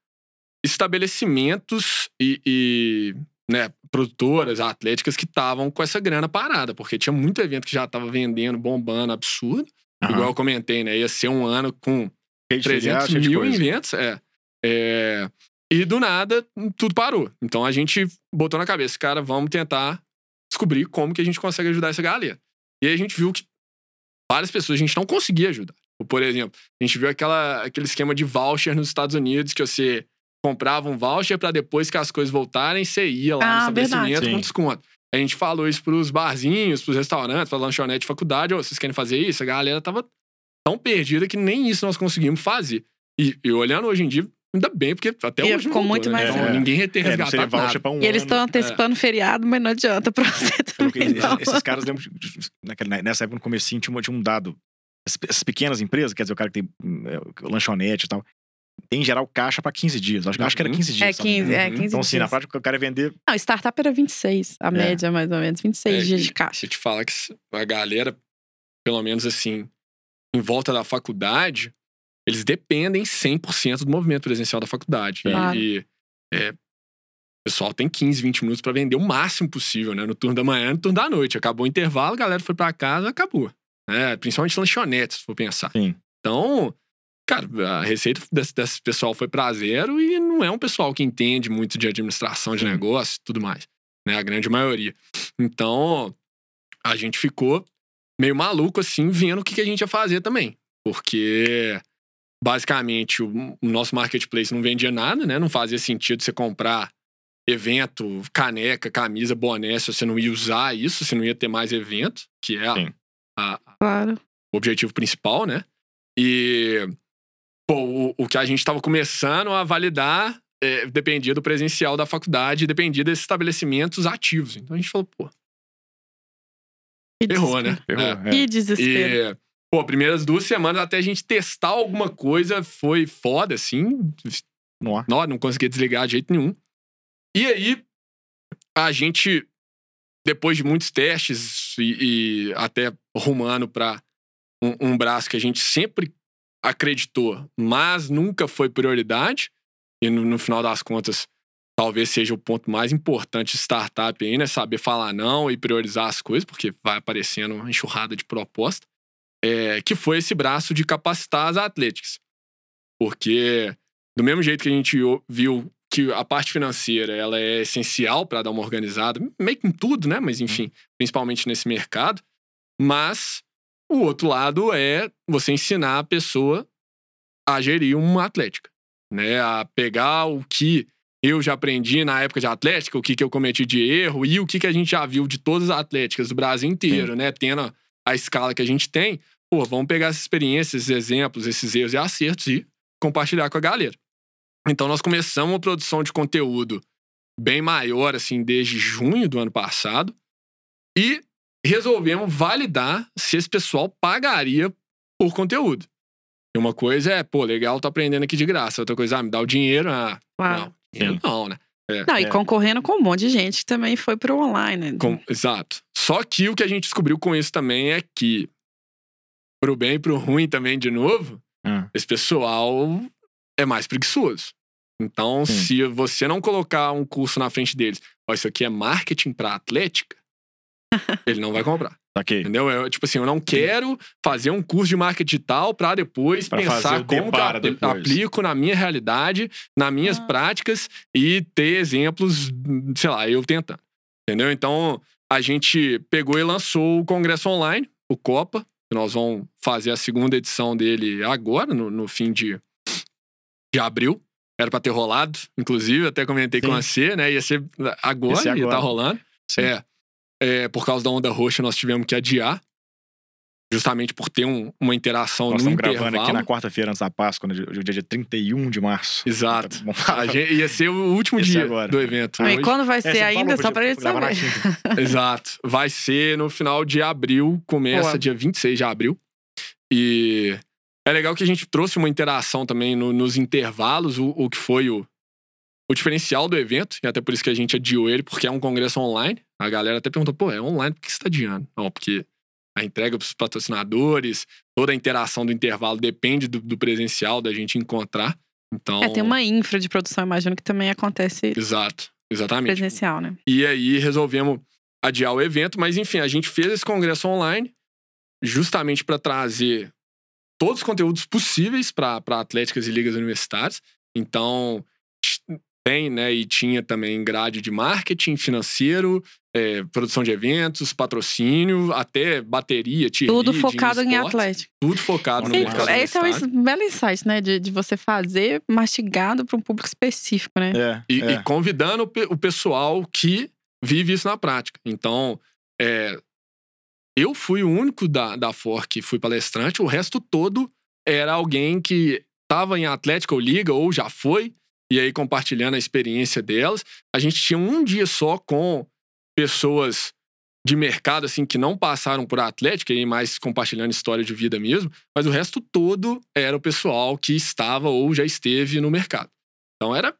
estabelecimentos e, e, né, produtoras atléticas que estavam com essa grana parada, porque tinha muito evento que já estava vendendo, bombando, absurdo. Aham. Igual eu comentei, né? Ia ser um ano com Cheio de 300 feriado, de mil coisa. eventos. É. É, E do nada, tudo parou. Então a gente botou na cabeça, cara, vamos tentar descobrir como que a gente consegue ajudar essa galera. E aí a gente viu que várias pessoas a gente não conseguia ajudar. Por exemplo, a gente viu aquela, aquele esquema de voucher nos Estados Unidos que você comprava um voucher para depois que as coisas voltarem, você ia lá no Ah, estabelecimento verdade. com desconto. A gente falou isso pros barzinhos, pros restaurantes, pra lanchonete de faculdade. Ô, vocês querem fazer isso? A galera tava tão perdida que nem isso nós conseguimos fazer. E, e olhando hoje em dia, ainda bem, porque até E hoje ficou muito né? mais Então rápido. ninguém ia ter É, resgatado pra um E eles estão antecipando feriado, mas não adianta pra você Porque também. não. esses, caras lembram. naquela- Nessa época, no comecinho, tinha, tinha um dado. Essas, pequenas empresas, quer dizer, o cara que tem é, lanchonete e tal, tem em geral caixa pra 15 dias. Acho, acho que era Uhum. 15 dias. É se não me 15, engano. é 15 Então, assim, na prática, o cara ia vender. Não, startup era 26, a média mais ou menos, 26 É, dias e- de caixa. Deixa eu te falar que a galera, pelo menos assim, em volta da faculdade, eles dependem 100% do movimento presencial da faculdade. E- Claro. E, é, o pessoal tem 15, 20 minutos pra vender o máximo possível, né? No turno da manhã, no turno da noite. Acabou o intervalo, a galera foi pra casa, acabou. né? Principalmente lanchonetes, se for pensar. Sim. Então, cara, a receita desse, desse pessoal foi pra zero e não é um pessoal que entende muito de administração de Sim. negócio e tudo mais. Né? A grande maioria. Então, a gente ficou meio maluco, assim, vendo o que, que a gente ia fazer também. Porque, basicamente, o, o nosso marketplace não vendia nada, né? Não fazia sentido você comprar evento, caneca, camisa, boné, se você não ia usar isso, você não ia ter mais evento, que é a- a, Claro. o objetivo principal, né? E pô, o, o que a gente estava começando a validar é, dependia do presencial da faculdade, dependia desses estabelecimentos ativos. Então a gente falou, pô, Que errou, né? Errou, É. é. Que desespero. E, pô, primeiras duas semanas até a gente testar alguma coisa foi foda, assim. Não. Não, não conseguia desligar de jeito nenhum. E aí, a gente, depois de muitos testes e, e até rumando para um, um braço que a gente sempre acreditou, mas nunca foi prioridade, e no, no final das contas, talvez seja o ponto mais importante de startup aí, né? Saber falar não e priorizar as coisas, porque vai aparecendo uma enxurrada de proposta, é, que foi esse braço de capacitar as atléticas. Porque do mesmo jeito que a gente viu que a parte financeira ela é essencial para dar uma organizada, meio que em tudo, né? Mas enfim, principalmente nesse mercado. Mas o outro lado é você ensinar a pessoa a gerir uma atlética, né? A pegar o que eu já aprendi na época de atlética, o que, que eu cometi de erro e o que, que a gente já viu de todas as atléticas do Brasil inteiro, né? Tendo a, a escala que a gente tem. Pô, vamos pegar essas experiências, esses exemplos, esses erros e acertos e compartilhar com a galera. Então nós começamos uma produção de conteúdo bem maior, assim, desde junho do ano passado. E resolvemos validar se esse pessoal pagaria por conteúdo. E uma coisa é, pô, legal, tô aprendendo aqui de graça. Outra coisa, ah, me dá o dinheiro. Ah, Claro. não, Sim. não, né? Não, e É. concorrendo com um monte de gente que também foi pro online. né? Com- exato. Só que o que a gente descobriu com isso também é que, pro bem e pro ruim também, de novo, Ah, esse pessoal é mais preguiçoso. Então, Sim. se você não colocar um curso na frente deles, ó, isso aqui é marketing pra atlética, ele não vai comprar. Saquei. Entendeu? Eu, tipo assim, eu não quero fazer um curso de marketing digital para depois Pra pensar como que eu depois. aplico na minha realidade, nas minhas Ah. práticas e ter exemplos, sei lá, eu tentando. Entendeu? Então, a gente pegou e lançou o Congresso Online, o Copa, que nós vamos fazer a segunda edição dele agora, no, no fim de, de abril. Era pra ter rolado, inclusive, até comentei com Sim. você, né? Ia ser agora, Ia ser ia agora. estar rolando. Sim. É, é, por causa da onda roxa, nós tivemos que adiar. Justamente por ter um- uma interação Nós no estamos intervalo. gravando aqui na quarta-feira antes da Páscoa, no dia, dia dia 31 de março. Exato. Falar. A gente, ia ser o último Esse dia agora. do evento. E quando vai É, ser ainda, só pra gente saber. Exato. Vai ser no final de abril, começa Boa. dia 26 de abril. E é legal que a gente trouxe uma interação também no- nos intervalos, o, o que foi o, o diferencial do evento, e até por isso que a gente adiou ele, porque é um congresso online. A galera até perguntou, pô, é online, por que você tá adiando? Não, porque a entrega pros patrocinadores, toda a interação do intervalo depende do, do presencial, da gente encontrar. Então. É, tem uma infra de produção, imagino que também acontece Exato, exatamente. presencial, né? E aí resolvemos adiar o evento, mas enfim, a gente fez esse congresso online justamente para trazer todos os conteúdos possíveis para atléticas e ligas universitárias. Então, tem, né, e tinha também grade de marketing financeiro, é, produção de eventos, patrocínio, até bateria, Tudo focado em Atlético. Tudo focado no Sim, mercado Esse é um belo insight, né? De, de você fazer mastigado para um público específico, né? É, E, é. e convidando o, pe- o pessoal que vive isso na prática. Então, é, eu fui o único da, da FOR que fui palestrante, o resto todo era alguém que estava em Atlética ou Liga, ou já foi, e aí compartilhando a experiência delas. A gente tinha um dia só com pessoas de mercado, assim, que não passaram por Atlética, e mais compartilhando história de vida mesmo, mas o resto todo era o pessoal que estava ou já esteve no mercado. Então era,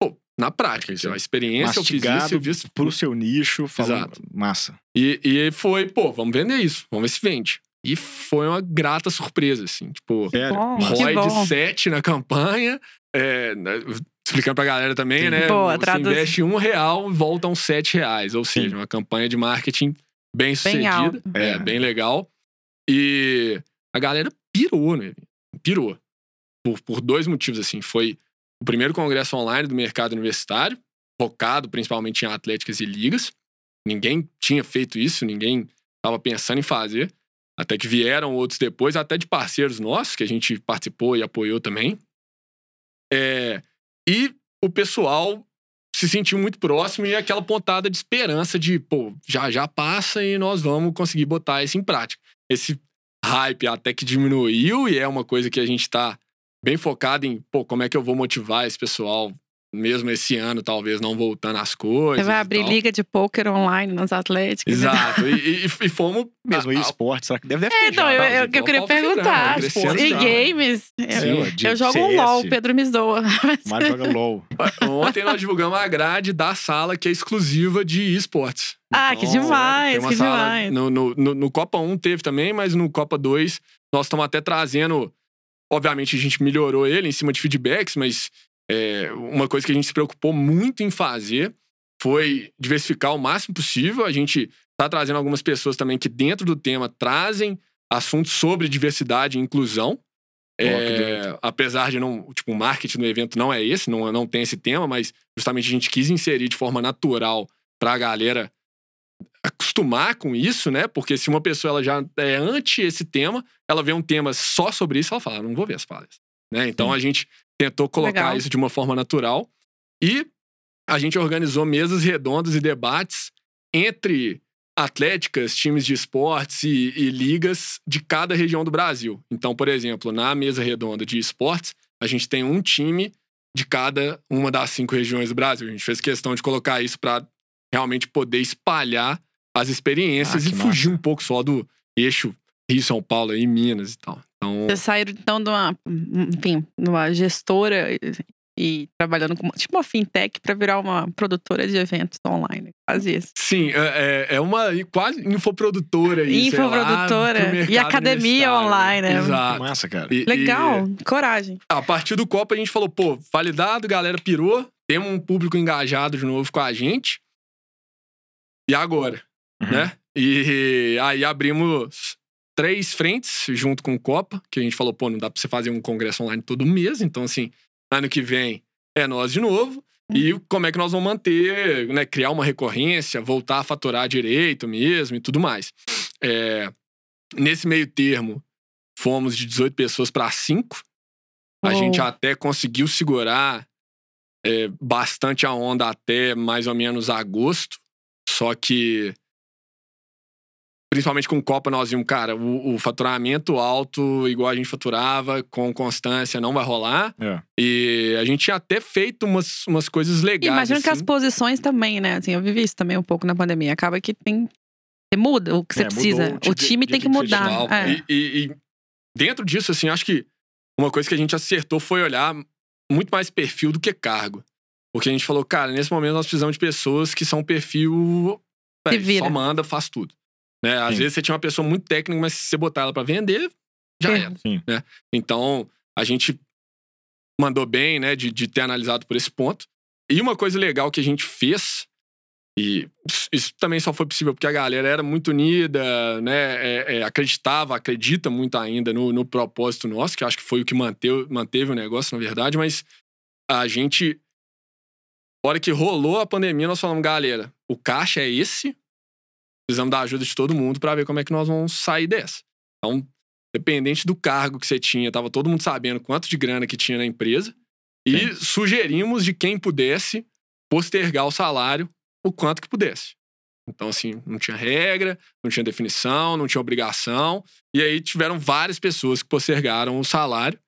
pô, na prática. Isso a experiência, eu fiz isso, Mastigado eu fiz pro seu nicho, falando Exato. massa. e, e foi, pô, vamos vender isso, vamos ver se vende. E foi uma grata surpresa, assim, tipo. Bom, bom. de 7 na campanha. é, né, explicando pra galera também, Sim. né? Boa, você traduz. investe um real, voltam sete reais. Ou seja, Sim. uma campanha de marketing bem Bem sucedida. alta. é, É. bem legal. E a galera pirou, né? Pirou. Por, por dois motivos, assim. Foi o primeiro congresso online do mercado universitário, focado principalmente em atléticas e ligas. Ninguém tinha feito isso, ninguém estava pensando em fazer. Até que vieram outros depois, até de parceiros nossos, que a gente participou e apoiou também. É, e o pessoal se sentiu muito próximo e aquela pontada de esperança de, pô, já já passa e nós vamos conseguir botar isso em prática. Esse hype até que diminuiu e é uma coisa que a gente tá bem focado em, pô, como é que eu vou motivar esse pessoal, mesmo esse ano, talvez não voltando às coisas. Você vai e abrir tal. liga de pôquer online nas Atléticas. Exato. E, e, e fomos. Mesmo a- esporte, será que deve, deve É, ter não, já, eu, né? eu, então eu queria tá perguntar. tá e já. games. Eu, jogo um. LOL, o Pedro me zoa. O Mário joga LOL. Ontem nós divulgamos a grade da sala que é exclusiva de esportes. Ah, que Então, demais, tem uma que sala- demais. No, no, no, no Copa 1 teve também, mas no Copa 2 nós estamos até trazendo. Obviamente a gente melhorou ele em cima de feedbacks, mas é, uma coisa que a gente se preocupou muito em fazer foi diversificar o máximo possível. A gente está trazendo algumas pessoas também que, dentro do tema, trazem assuntos sobre diversidade e inclusão. É, apesar de não. Tipo, o marketing do evento não é esse, não, não tem esse tema, mas justamente a gente quis inserir de forma natural para a galera acostumar com isso, né? Porque se uma pessoa ela já é anti esse tema, ela vê um tema só sobre isso, ela fala, "Ah, não vou ver as palestras. Né? Então Sim. a gente tentou colocar Legal. isso de uma forma natural e a gente organizou mesas redondas e debates entre atléticas, times de esportes e, e ligas de cada região do Brasil. Então, por exemplo, na mesa redonda de esportes, a gente tem um time de cada uma das cinco regiões do Brasil. A gente fez questão de colocar isso para realmente poder espalhar as experiências Ah, e fugir massa. um pouco só do eixo Rio, São Paulo e Minas e tal. Então, Vocês saíram, então, de uma, enfim, de uma gestora e, trabalhando com tipo uma fintech para virar uma produtora de eventos online. Quase isso. sim, é, é- é uma quase infoprodutora aí, lá, Infoprodutora pro mercado e academia online, né? Exato. Massa, cara. E- Legal, e- coragem. a partir do Copa a gente falou, pô, validado, galera pirou, temos um público engajado de novo com a gente. E agora, Uhum. né? E aí abrimos três frentes junto com o Copa, que a gente falou, pô, não dá pra você fazer um congresso online todo mês, então assim, ano que vem é nós de novo. E como é que nós vamos manter, né, criar uma recorrência, voltar a faturar direito mesmo e tudo mais. É, nesse meio termo, fomos de 18 pessoas para 5. A Oh. gente até conseguiu segurar é, bastante a onda até mais ou menos agosto. Só que, principalmente com Copa, nós vimos, cara, o, o faturamento alto, igual a gente faturava, com constância, não vai rolar. É. E a gente tinha até feito umas, umas coisas legais. imagino que as assim. posições também, né? Assim, eu vivi isso também um pouco na pandemia. Acaba que tem. Você muda o que você É, mudou precisa. o O, de- time de tem que equipe mudar. É. E, e- e dentro disso, assim, acho que uma coisa que a gente acertou foi olhar muito mais perfil do que cargo. Porque a gente falou, cara, nesse momento nós precisamos de pessoas que são perfil. Vira. só manda, faz tudo. Né? Às Sim. vezes você tinha uma pessoa muito técnica, mas se você botar ela pra vender, já É. era. Sim. Né? Então, a gente mandou bem, né, de, de ter analisado por esse ponto. E uma coisa legal que a gente fez, e isso- isso também só foi possível porque a galera era muito unida, né, é- é, acreditava, acredita muito ainda no, no propósito nosso, que acho que foi o que manteve, manteve o negócio, na verdade, mas a gente, na hora que rolou a pandemia, nós falamos, galera, o caixa é esse, precisamos da ajuda de todo mundo para ver como é que nós vamos sair dessa. Então, dependente do cargo que você tinha, tava todo mundo sabendo quanto de grana que tinha na empresa. E sugerimos de quem pudesse postergar o salário o quanto que pudesse. Então, assim, não tinha regra, não tinha definição, não tinha obrigação. E aí tiveram várias pessoas que postergaram o salário.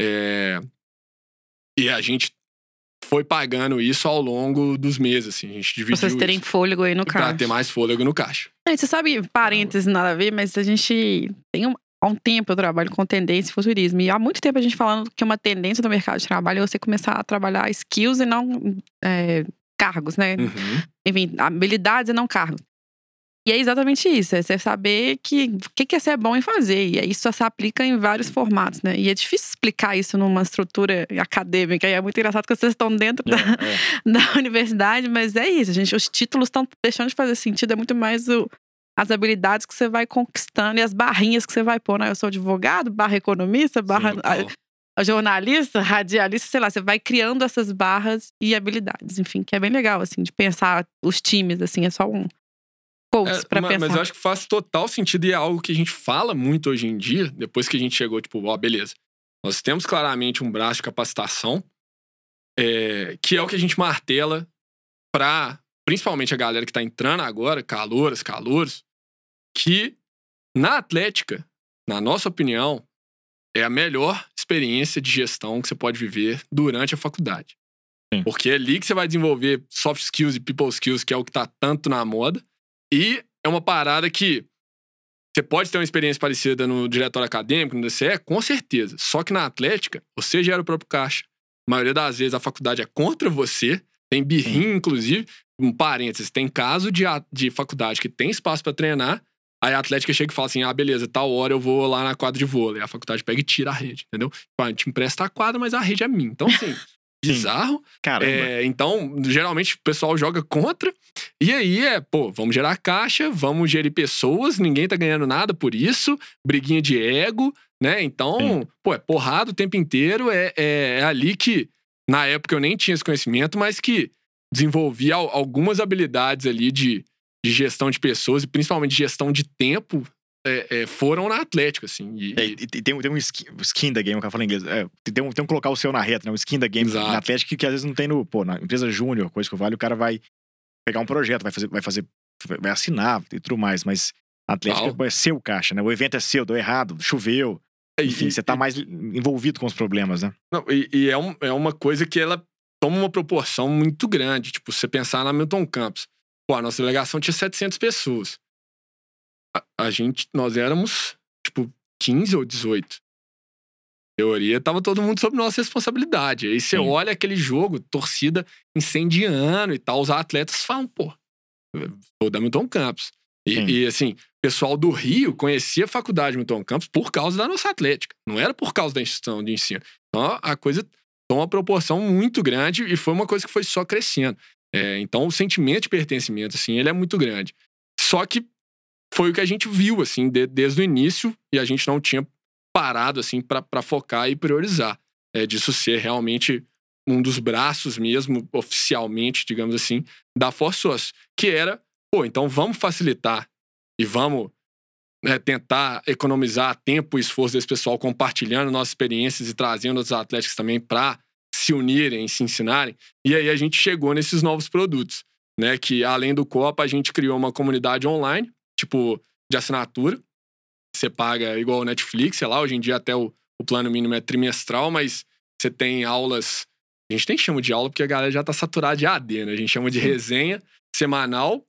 É, E a gente foi pagando isso ao longo dos meses, assim. A gente Pra dividiu vocês terem isso fôlego aí no pra caixa. ter mais fôlego no caixa. É, você sabe, parênteses, nada a ver, mas a gente tem um, há um tempo eu trabalho com tendência e futurismo. E há muito tempo a gente falando que uma tendência do mercado de trabalho é você começar a trabalhar skills e não é, cargos, né? Uhum. Enfim, habilidades e não cargos. E é exatamente isso, é você saber que o que, que é ser bom em fazer. E isso se aplica em vários formatos, né? E é difícil explicar isso numa estrutura acadêmica. E é muito engraçado que vocês estão dentro da, É, é. da universidade, mas é isso, gente. Os títulos estão deixando de fazer sentido. É muito mais o, as habilidades que você vai conquistando e as barrinhas que você vai pôr. Né? Eu sou advogado, barra economista, barra Sim, jornalista, radialista, sei lá. Você vai criando essas barras e habilidades. Enfim, que é bem legal, assim, de pensar os times, assim. É só um É, pra ma- pensar. Mas eu acho que faz total sentido e é algo que a gente fala muito hoje em dia, depois que a gente chegou, tipo, ó, beleza. Nós temos claramente um braço de capacitação, é, que é o que a gente martela pra, principalmente a galera que tá entrando agora, calouras, calouros, que na Atlética, na nossa opinião, é a melhor experiência de gestão que você pode viver durante a faculdade. Sim. Porque é ali que você vai desenvolver soft skills e people skills, que é o que tá tanto na moda. E é uma parada que você pode ter uma experiência parecida no diretório acadêmico, no DCE, com certeza. Só que na Atlética, você gera o próprio caixa. A maioria das vezes a faculdade é contra você, tem birrinho, inclusive. Um parênteses, tem caso de, de faculdade que tem espaço pra treinar, aí a Atlética chega e fala assim: ah, beleza, tal hora eu vou lá na quadra de vôlei. A faculdade pega e tira a rede, entendeu? A gente empresta a quadra, mas a rede é minha. Então, assim, bizarro. Caramba. É, então, geralmente o pessoal joga contra. E aí é, pô, vamos gerar caixa, vamos gerir pessoas, ninguém tá ganhando nada por isso, briguinha de ego, né? Então, Sim. pô, é porrada o tempo inteiro. É, é, é ali que, na época, eu nem tinha esse conhecimento, mas que desenvolvi al- algumas habilidades ali de, de gestão de pessoas e principalmente gestão de tempo. É, é, foram na Atlética, assim. E, É, e- e, e tem, um- tem um skin, skin da game, o cara fala em inglês. É, tem, um, tem um colocar o seu na reta, né? Um skin da game Exato. na Atlético que, que às vezes não tem no. Pô, na empresa júnior, coisa que vale, o cara vai pegar um projeto, vai fazer, vai fazer, vai assinar e tudo mais, mas a Atlética Total. é seu caixa, né? O evento é seu, deu errado, choveu. Enfim, e- você tá mais envolvido com os problemas, né? Não, e, e é, um- é uma coisa que ela toma uma proporção muito grande. Tipo, você pensar na Milton Campos. Pô, a nossa delegação tinha 700 pessoas. A, a gente, nós éramos, tipo, 15 ou 18. Teoria, tava todo mundo sob nossa responsabilidade. Aí você Sim. olha aquele jogo, torcida incendiando e tal, os atletas falam, pô, sou da Milton Campos. E, e, assim, o pessoal do Rio conhecia a faculdade Milton Campos por causa da nossa atlética. Não era por causa da instituição de ensino. Então a coisa toma uma proporção muito grande e foi uma coisa que foi só crescendo. É, então o sentimento de pertencimento, assim, ele é muito grande. Só que foi o que a gente viu, assim, de, desde o início, e a gente não tinha parado, assim, para focar e priorizar. É, disso ser realmente um dos braços mesmo, oficialmente, digamos assim, da Forços, que era, pô, então vamos facilitar e vamos né, tentar economizar tempo e esforço desse pessoal compartilhando nossas experiências e trazendo outros atletas também para se unirem, se ensinarem. E aí a gente chegou nesses novos produtos, né? Que além do Copa, a gente criou uma comunidade online, tipo, de assinatura. Você paga igual o Netflix, sei lá, hoje em dia até o, o plano mínimo é trimestral, mas você tem aulas. A gente nem chama de aula porque a galera já tá saturada de AD, né? A gente chama de resenha semanal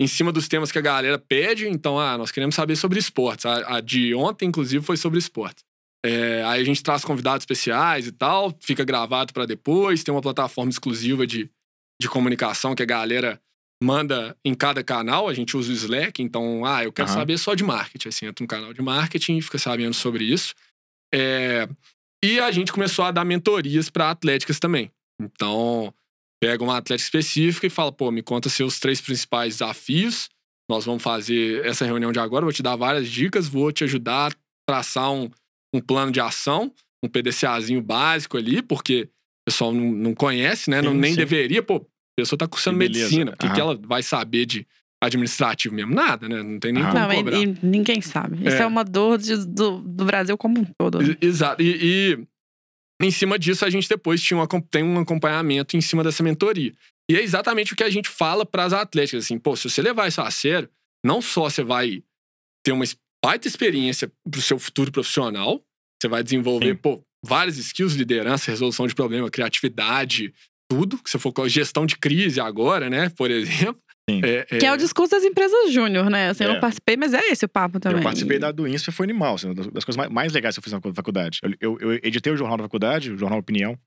em cima dos temas que a galera pede. Então, ah, nós queremos saber sobre esportes. A, a de ontem, inclusive, foi sobre esportes. É, aí a gente traz convidados especiais e tal, fica gravado para depois. Tem uma plataforma exclusiva de, de comunicação que a galera manda em cada canal. A gente usa o Slack, então, ah, eu quero uhum. saber só de marketing. Assim, entra no canal de marketing e fica sabendo sobre isso. É, e a gente começou a dar mentorias para atléticas também. Então, pega uma atlética específica e fala, pô, me conta seus três principais desafios. Nós vamos fazer essa reunião de agora, vou te dar várias dicas, vou te ajudar a traçar um, um plano de ação, um PDCAzinho básico ali, porque o pessoal não, não conhece, né? Sim, não, nem sim. deveria, pô, pessoa tá cursando medicina, o que, que ela vai saber de administrativo mesmo? Nada, né? Não tem nem como cobrar. E, e ninguém sabe. Isso é, é uma dor de, do, do Brasil como um todo. Né? Exato. E, e em cima disso, a gente depois tinha um, tem um acompanhamento em cima dessa mentoria. E é exatamente o que a gente fala para as atléticas, assim, pô, se você levar isso a sério, não só você vai ter uma baita experiência para o seu futuro profissional, você vai desenvolver, Sim. pô, várias skills, liderança, resolução de problema, criatividade, tudo, que você for com gestão de crise agora, né, por exemplo. É, é... Que é o discurso das empresas júnior, né? Assim, é. Eu não participei, mas é esse o papo também. Eu participei da do INSPE, foi animal. Assim, das coisas mais legais que eu fiz na faculdade. Eu, eu, eu, editei o jornal da faculdade, o jornal Opinião,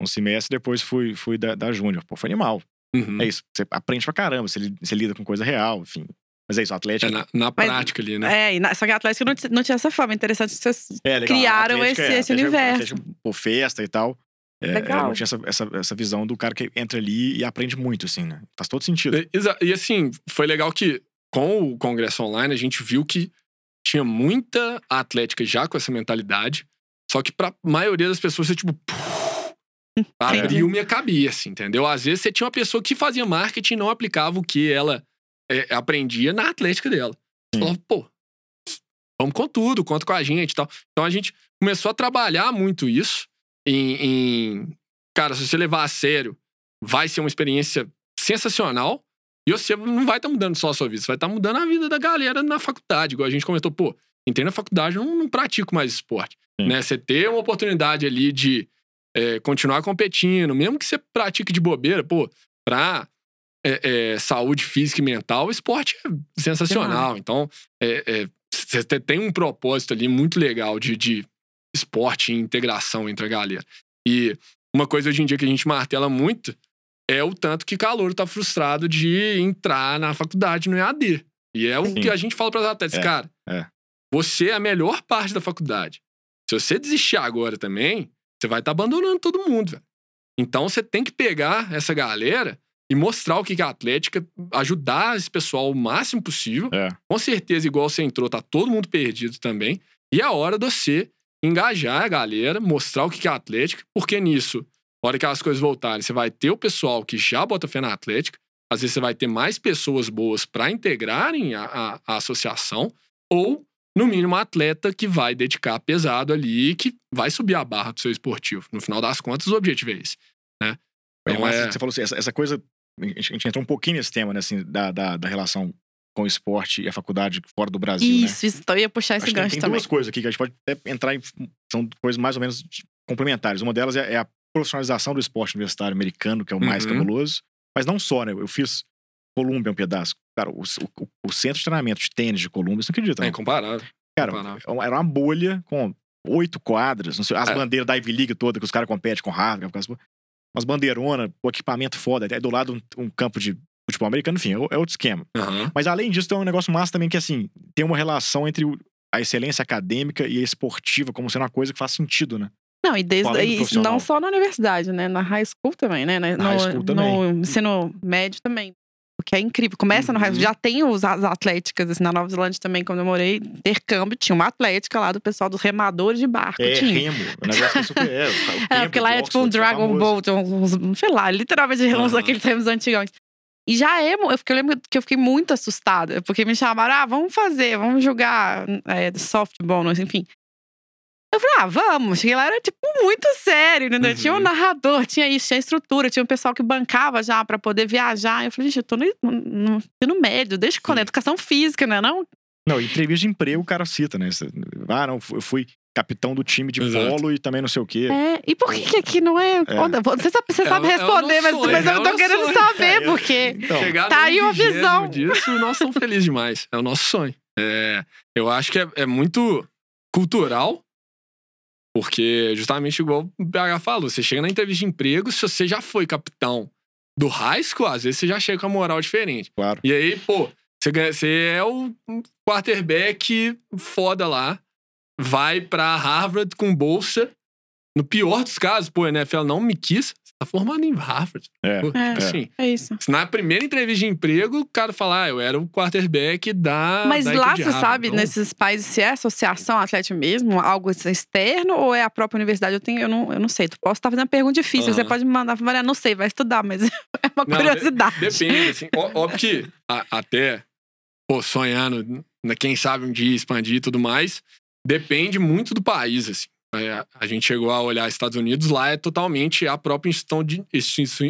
um semestre, depois fui, fui da, da júnior. Pô, foi animal. Uhum. É isso. Você aprende pra caramba, você, você lida com coisa real, enfim. Mas é isso, o Atlético. É na, na prática ali, né? É, na, só que a Atlético não, não tinha essa forma. Interessante que vocês é, criaram esse, é, esse universo. Atlético, pô, festa e tal. É, Legal. não tinha essa, essa, essa, visão do cara que entra ali e aprende muito, assim, né? Faz todo sentido. E, e assim, foi legal que com o Congresso Online a gente viu que tinha muita atlética já com essa mentalidade, só que pra maioria das pessoas você, tipo, puf, abriu minha cabeça, entendeu? Às vezes você tinha uma pessoa que fazia marketing e não aplicava o que ela é, aprendia na atlética dela. Você falava, pô, vamos com tudo, conta com a gente e tal. Então a gente começou a trabalhar muito isso em, em, Cara, se você levar a sério, vai ser uma experiência sensacional. E você não vai estar tá mudando só a sua vida, você vai estar tá mudando a vida da galera na faculdade. Igual a gente comentou, pô, entrei na faculdade, não, não pratico mais esporte. Né? Você ter uma oportunidade ali de é, continuar competindo, mesmo que você pratique de bobeira, pô, pra é, é, saúde física e mental, o esporte é sensacional. Então, é, é, você tem um propósito ali muito legal de, de esporte e integração entre a galera. E uma coisa hoje em dia que a gente martela muito é o tanto que calor tá frustrado de entrar na faculdade no EAD. E é o Sim. que a gente fala para os atletas, é, cara. É. Você é a melhor parte da faculdade. Se você desistir agora também, você vai estar tá abandonando todo mundo, velho. Então você tem que pegar essa galera e mostrar o que é a Atlética, ajudar esse pessoal o máximo possível. É. Com certeza, igual você entrou, tá todo mundo perdido também. E é a hora de você engajar a galera, mostrar o que é a Atlética, porque nisso, na hora que as coisas voltarem, você vai ter o pessoal que já bota fé na Atlética, às vezes você vai ter mais pessoas boas para integrarem a, a, a, associação, ou, no mínimo, um atleta que vai dedicar pesado ali, que vai subir a barra do seu esportivo. No final das contas, o objetivo é esse. Né? Então, é... Você falou assim, essa, essa coisa, a gente, entrou um pouquinho nesse tema, né, assim, da, da, da relação com o esporte e a faculdade fora do Brasil. Né? Isso, né? isso. Eu ia puxar esse Acho gancho tem, tem também. duas coisas aqui que a gente pode até entrar em. São coisas mais ou menos complementares. Uma delas é, é a profissionalização do esporte universitário americano, que é o mais uhum. cabuloso. Mas não só, né? Eu fiz Colômbia um pedaço. Cara, o, o, o, centro de treinamento de tênis de Colômbia, você não acredita? Não? É comparável. Cara, comparável. era uma bolha com oito quadras, sei, as é. bandeiras da Ivy League toda, que os caras competem com Harvard, umas bandeironas, o equipamento foda, até do lado um, um campo de futebol americano, enfim, é, é outro esquema. Uhum. Mas além disso, tem um negócio massa também que, assim, tem uma relação entre a excelência acadêmica e a esportiva como sendo uma coisa que faz sentido, né? Não, e desde aí, não só na universidade, né? Na high school também, né? No, high school também. no ensino médio também. que é incrível. Começa no resto, Uhum. já tem os, as atléticas, assim, na Nova Zelândia também, quando eu morei, intercâmbio, tinha uma atlética lá do pessoal dos remadores de barco. É, tinha. remo. O negócio que é super. É, o É, porque lá é tipo um Dragon. Boat, uns, uns- sei lá, literalmente uns Aham. daqueles termos antigos. E já é, eu, fiquei, eu lembro que eu fiquei muito assustada, porque me chamaram, ah, vamos fazer, vamos jogar é, softball, enfim. Eu falei, ah, vamos. Cheguei lá, era tipo muito sério, entendeu? Tinha um Uhum. narrador, tinha isso, tinha estrutura, tinha um pessoal que bancava já pra poder viajar. Eu falei, gente, eu tô no, no, médio, desde quando? Sim. Educação física, né? Não? Não, entrevista de emprego o cara cita, né? Ah, não, eu fui capitão do time de Exato. polo e também não sei o quê. É, e por que, que aqui não é? Você sabe, você É sabe é responder, mas, mas sonho, eu é tô querendo nosso saber, É, porque. Então, Tá aí uma 20º visão. disso, nós estamos felizes demais. É o nosso sonho. É, eu acho que é, é muito cultural, porque justamente igual o PH falou, você chega na entrevista de emprego, se você já foi capitão do high school, às vezes você já chega com uma moral diferente. claro. E aí, pô, você, ganha- você é o quarterback foda lá, vai pra Harvard com bolsa. No pior dos casos, pô, a NFL não me quis, você tá formado em Harvard. É. Pô, É. assim, É isso. na primeira entrevista de emprego, o cara falar, ah, eu era o quarterback da. Mas da lá de você Harvard. sabe, Então, nesses países, se é associação atlética mesmo, algo externo, ou é a própria universidade? Eu, tenho, eu, não, eu não sei. Tu posso estar fazendo uma pergunta difícil. Você Aham. pode me mandar Maria, não sei, vai estudar, mas é uma Não, curiosidade. Depende, assim. Ó- Óbvio que a- até, pô, sonhando, né, quem sabe um dia expandir e tudo mais, depende muito do país, assim. É, a gente chegou a olhar Estados Unidos, lá é totalmente a própria instituição de, instituição,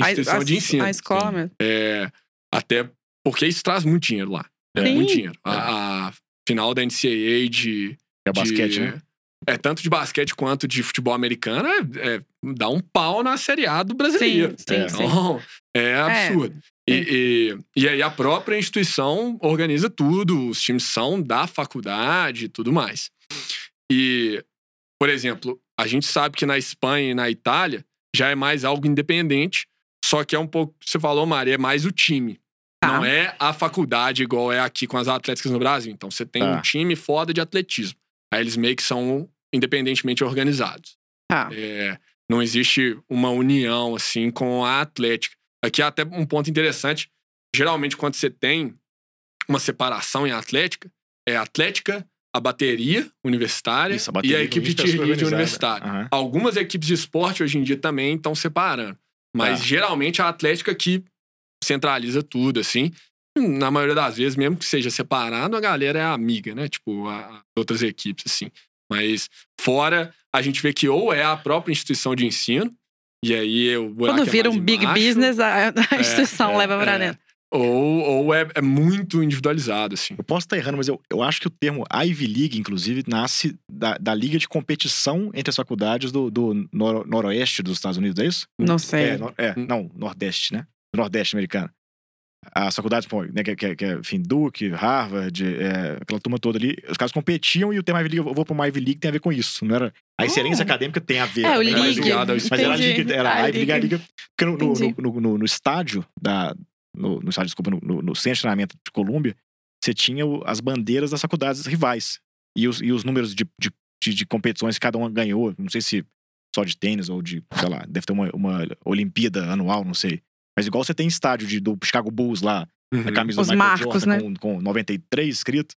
A- instituição a, de ensino. A escola mesmo. É, até porque isso traz muito dinheiro lá. É, Sim. muito dinheiro. A, a final da NCAA de, É de- basquete, né? É tanto de basquete quanto de futebol americano, é, é- dá um pau na Série A do brasileiro. Sim, sim, É. sim. Então, é absurdo. E, e, e aí a própria instituição organiza tudo, os times são da faculdade e tudo mais. E, por exemplo, a gente sabe que na Espanha e na Itália já é mais algo independente, só que é um pouco, você falou, Maria, é mais o time. Tá. Não é a faculdade igual é aqui com as atléticas no Brasil. Então você tem Tá. um time foda de atletismo. Aí eles meio que são independentemente organizados. Tá. É, não existe uma união assim com a Atlética. Aqui é até um ponto interessante. Geralmente, quando você tem uma separação em Atlética, é a Atlética, a bateria universitária Isso, a e bateria a equipe de organizada. universitária. Aham. Algumas equipes de esporte hoje em dia também estão separando. Mas Tá. geralmente a Atlética que centraliza tudo, assim. Na maioria das vezes, mesmo que seja separado, a galera é amiga, né? Tipo, as outras equipes, assim. Mas fora, a gente vê que ou é a própria instituição de ensino, e aí o buraco Quando é vira mais um big embaixo, business, a, a instituição é, leva pra é. dentro. Ou, ou é, é muito individualizado, assim. Eu posso estar errando, mas eu, eu acho que o termo Ivy League, inclusive, nasce da, da liga de competição entre as faculdades do, do noro- noroeste dos Estados Unidos, é isso? Não sei. É, no- é, Hum. não, nordeste, né? Nordeste americano. As faculdades, pô, né, que, que, que é, enfim, Duke, Harvard, é, aquela turma toda ali, os caras competiam e o tema Ivy League, eu vou pra uma Ivy League, tem a ver com isso, não era? A excelência Oh. acadêmica tem a ver. É, o mas League. ao Mas era a liga, era Ah, a Ivy League, a liga. Porque no, no, no, no- no estádio da. No, no estádio, desculpa, no, no- no centro de treinamento de Colômbia, você tinha o- as bandeiras das faculdades rivais. E os, e os números de, de, de, de competições que cada uma ganhou. Não sei se só de tênis ou de, sei lá, deve ter uma, uma Olimpíada anual, não sei. Mas igual você tem estádio de, do Chicago Bulls lá, Uhum. a camisa Os do Michael marcos, Jordan né? com, com 93 escrito.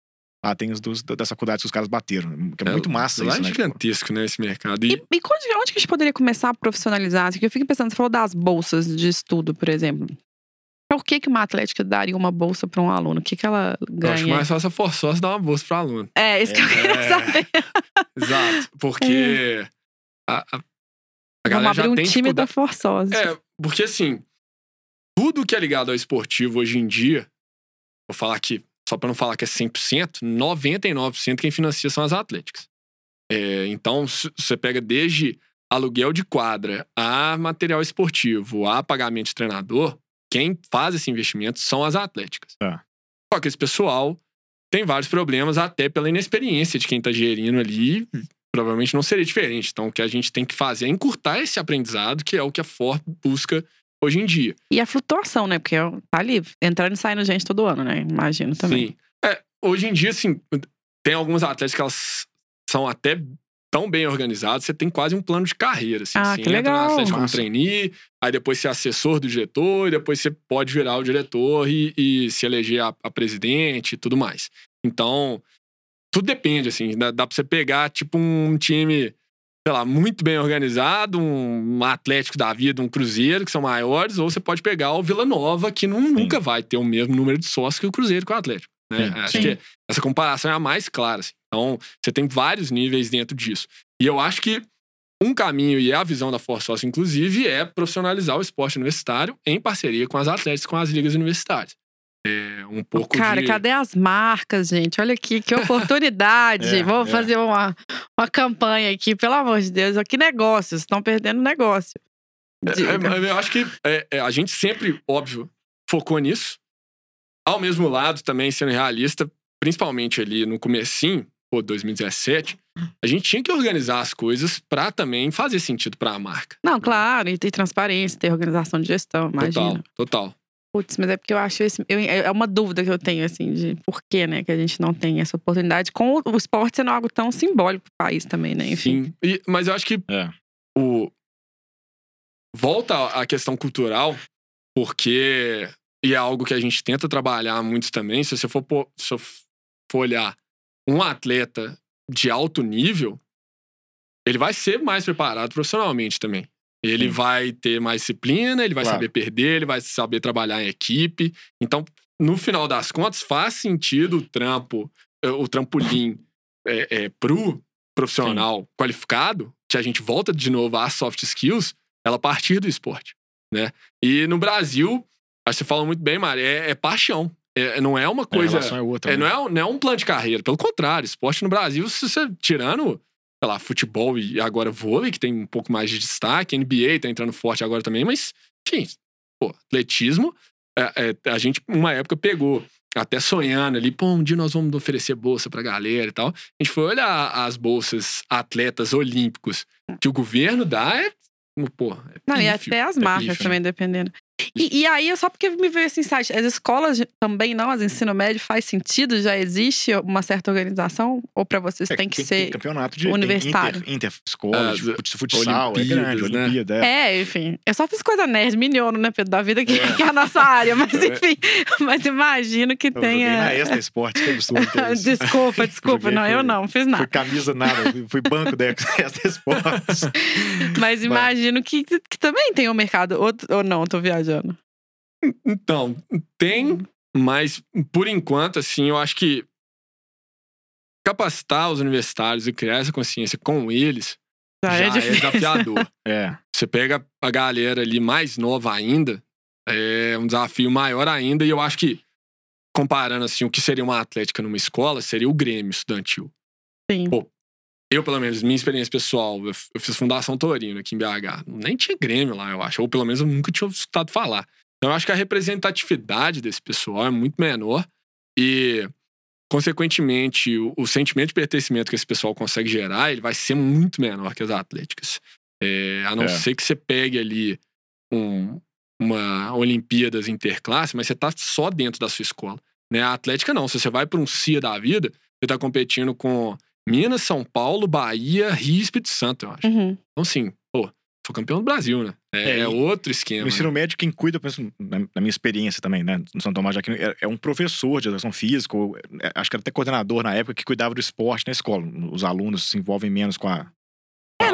Lá tem os dos, das faculdades que os caras bateram. Que é, muito massa lá isso, é né? Tipo, gigantesco, né, esse mercado. E, E, e onde, onde que a gente poderia começar a profissionalizar? Porque eu fico pensando, você falou das bolsas de estudo, por exemplo. Por que, que uma atlética daria uma bolsa para um aluno? O que, que ela eu acho ganha? mais fácil a Forçosa dar uma bolsa para aluno. É, isso que eu queria É. saber. Exato. Porque a, a, a Vamos galera abrir já um tem time da. Forçosa. É, porque assim, tudo que é ligado ao esportivo hoje em dia, vou falar que, só pra não falar que é 100%, 99% quem financia são as atléticas. É, então, se você pega desde aluguel de quadra, a material esportivo, a pagamento de treinador, quem faz esse investimento são as atléticas. Tá. Só que esse pessoal tem vários problemas, até pela inexperiência de quem tá gerindo ali. Provavelmente não seria diferente. Então, o que a gente tem que fazer é encurtar esse aprendizado, que é o que a Ford busca hoje em dia. E a flutuação, né? Porque tá ali, entrando e saindo gente todo ano, né? Imagino também. Sim. É, hoje em dia, assim, tem algumas atletas que elas são até tão bem organizado, você tem quase um plano de carreira. Assim. Ah, você que entra legal. na Atlético como trainee, aí depois você é assessor do diretor, e depois você pode virar o diretor e, e se eleger a, a presidente e tudo mais. Então, tudo depende, assim. Dá, dá pra você pegar, tipo, um time, sei lá, muito bem organizado, um, um Atlético da vida, um Cruzeiro, que são maiores, ou você pode pegar o Vila Nova, que não, nunca vai ter o mesmo número de sócios que o Cruzeiro com o Atlético. Né? Sim. Acho Sim. que essa comparação é a mais clara. assim. Então, você tem vários níveis dentro disso. E eu acho que um caminho, e é a visão da Force Sócio, inclusive, é profissionalizar o esporte universitário em parceria com as atletas, com as ligas universitárias. É um pouco Cara, de... cadê as marcas, gente? Olha aqui, que oportunidade. É, Vamos é. fazer uma, uma campanha aqui, pelo amor de Deus. Que negócios, estão perdendo negócio. É, é, eu acho que é, a gente sempre, óbvio, focou nisso. Ao mesmo lado, também sendo realista, principalmente ali no comecinho, pô, 2017, a gente tinha que organizar as coisas pra também fazer sentido pra a marca. Não, claro, e ter transparência, ter organização de gestão, imagina. Total, total. Putz, mas é porque eu acho esse. eu- é uma dúvida que eu tenho, assim, de por que, né, que a gente não tem essa oportunidade. Com o esporte sendo algo tão simbólico pro país também, né? Enfim. Sim. E- mas eu acho que É. o volta à questão cultural, porque e é algo que a gente tenta trabalhar muito também. Se você for, pô- se eu for olhar um atleta de alto nível, ele vai ser mais preparado profissionalmente também. Ele Sim. vai ter mais disciplina, ele vai Claro. saber perder, ele vai saber trabalhar em equipe. Então, no final das contas, faz sentido o trampo, eh, o trampolim é, é, pro profissional qualificado, que a gente volta de novo às soft skills, ela partir do esporte, né? E no Brasil, acho que você fala muito bem, Mari, é, é paixão. É, não é uma A coisa. é outra. É, né? não, é, um- não é um plano de carreira. Pelo contrário, esporte no Brasil, se você tirando, sei lá, futebol e agora vôlei, que tem um pouco mais de destaque, NBA tá entrando forte agora também, mas, enfim, pô, atletismo, é, é, a gente, uma época, pegou até sonhando ali, pô, um dia nós vamos oferecer bolsa pra galera e tal. A gente foi olhar as bolsas atletas olímpicos que o governo dá, é, pô, é Não, e pífio, até as marcas pífio, né? também, dependendo. E, e aí, só porque me veio esse insight, as escolas também não, as ensino médio, faz sentido? Já existe uma certa organização? Ou pra vocês É, tem que ser. campeonato de universitário. Inter, inter escola, Ah, futsal, é grande, né? Olimpíada. É. É, enfim. Eu só fiz coisa nerd, miniono, né, Pedro? Da vida que, É. que é a nossa área. Mas É. enfim, mas imagino que Eu tenha. na Extra Esportes, que absurdo que é isso. desculpa, desculpa. Joguei, não, eu fui- não, fiz Fui nada. camisa nada, fui- fui banco da Extra Esportes. Mas imagino que, que também tem um mercado. Ou, ou não, tô viajando. Então, tem, mas por enquanto, assim, eu acho que capacitar os universitários e criar essa consciência com eles Já, já, é é, desafiador. É, Você pega a galera ali mais nova ainda, é um desafio maior ainda, e eu acho que, comparando assim, o que seria uma atlética numa escola, seria o Grêmio estudantil. Sim. Pô, Eu, pelo menos, minha experiência pessoal, eu fiz Fundação Torino aqui em BH. Nem tinha Grêmio lá, eu acho. Ou pelo menos eu nunca tinha escutado falar. Então eu acho que a representatividade desse pessoal é muito menor. E, consequentemente, o, o sentimento de pertencimento que esse pessoal consegue gerar, ele vai ser muito menor que as atléticas. É, a não É. ser que você pegue ali um- uma Olimpíadas interclasse, mas você tá só dentro da sua escola. Né? A Atlética não. Se você vai para um CIA da vida, você tá competindo com Minas, São Paulo, Bahia, Rio e Espírito Santo, eu acho. Uhum. Então, assim, pô, foi campeão do Brasil, né? É, É, é outro esquema. No né? ensino médio, quem cuida, penso, na, na minha experiência também, né? No São Tomás de Aquino, é, é um professor de educação física, ou, é, acho que era até coordenador na época, que cuidava do esporte na escola. Os alunos se envolvem menos com a.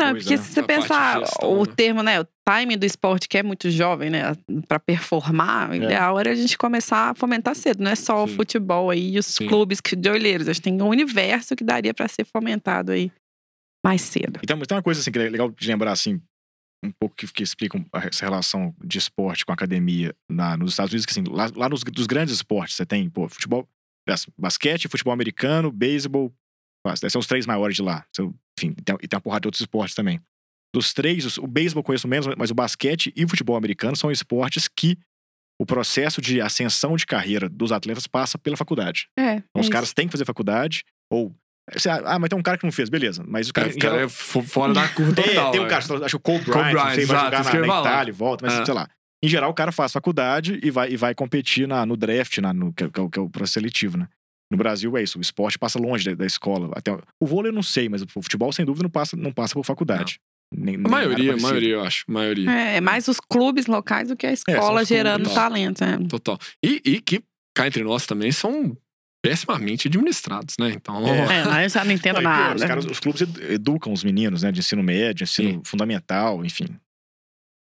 É, não, coisa, porque né? se você pensar gestão, o né? termo, né, o timing do esporte, que é muito jovem, né, pra performar, o É. ideal era a gente começar a fomentar cedo, não é só o Sim. futebol aí e os Sim. clubes de olheiros, acho que tem um universo que daria pra ser fomentado aí mais cedo. Então, tem uma coisa assim que é legal de lembrar, assim, um pouco que, que explica essa relação de esporte com academia na, nos Estados Unidos, que assim, lá, lá nos dos grandes esportes, você tem, pô, futebol, bas- basquete, futebol americano, beisebol, esses são os três maiores de lá. Enfim, e tem, uma porrada de outros esportes também. Dos três, os- o beisebol eu conheço menos, mas o basquete e o futebol americano são esportes que o processo de ascensão de carreira dos atletas passa pela faculdade. É, Então, os é caras têm que fazer faculdade, ou. Ah, mas tem um cara que não fez, beleza. Mas o cara. Em o cara geral- é fo- fora da curva tem, total. tem um é. cara, acho que o Cole Bryant, não sei, Bryant, vai exato, jogar na, na. Itália e volta, mas É. sei lá. Em geral, o cara faz faculdade e vai, e vai competir na, no draft, na, no, que, é- é que é o processo seletivo, né? No Brasil é isso, o esporte passa longe da, da escola. Até, o vôlei eu não sei, mas o futebol, sem dúvida, não passa, não passa por faculdade. Nem- A nem nada maioria, a maioria, eu acho. A maioria. É, é mais os clubes locais do que a escola os gerando clubes. talento. É. Total. E, e que cá entre nós também são pessimamente administrados, né? Então. É. É, lá eu já não entendo Não, nada. Os, caras- os clubes edu- educam os meninos, né? De ensino médio, ensino Sim. fundamental, enfim.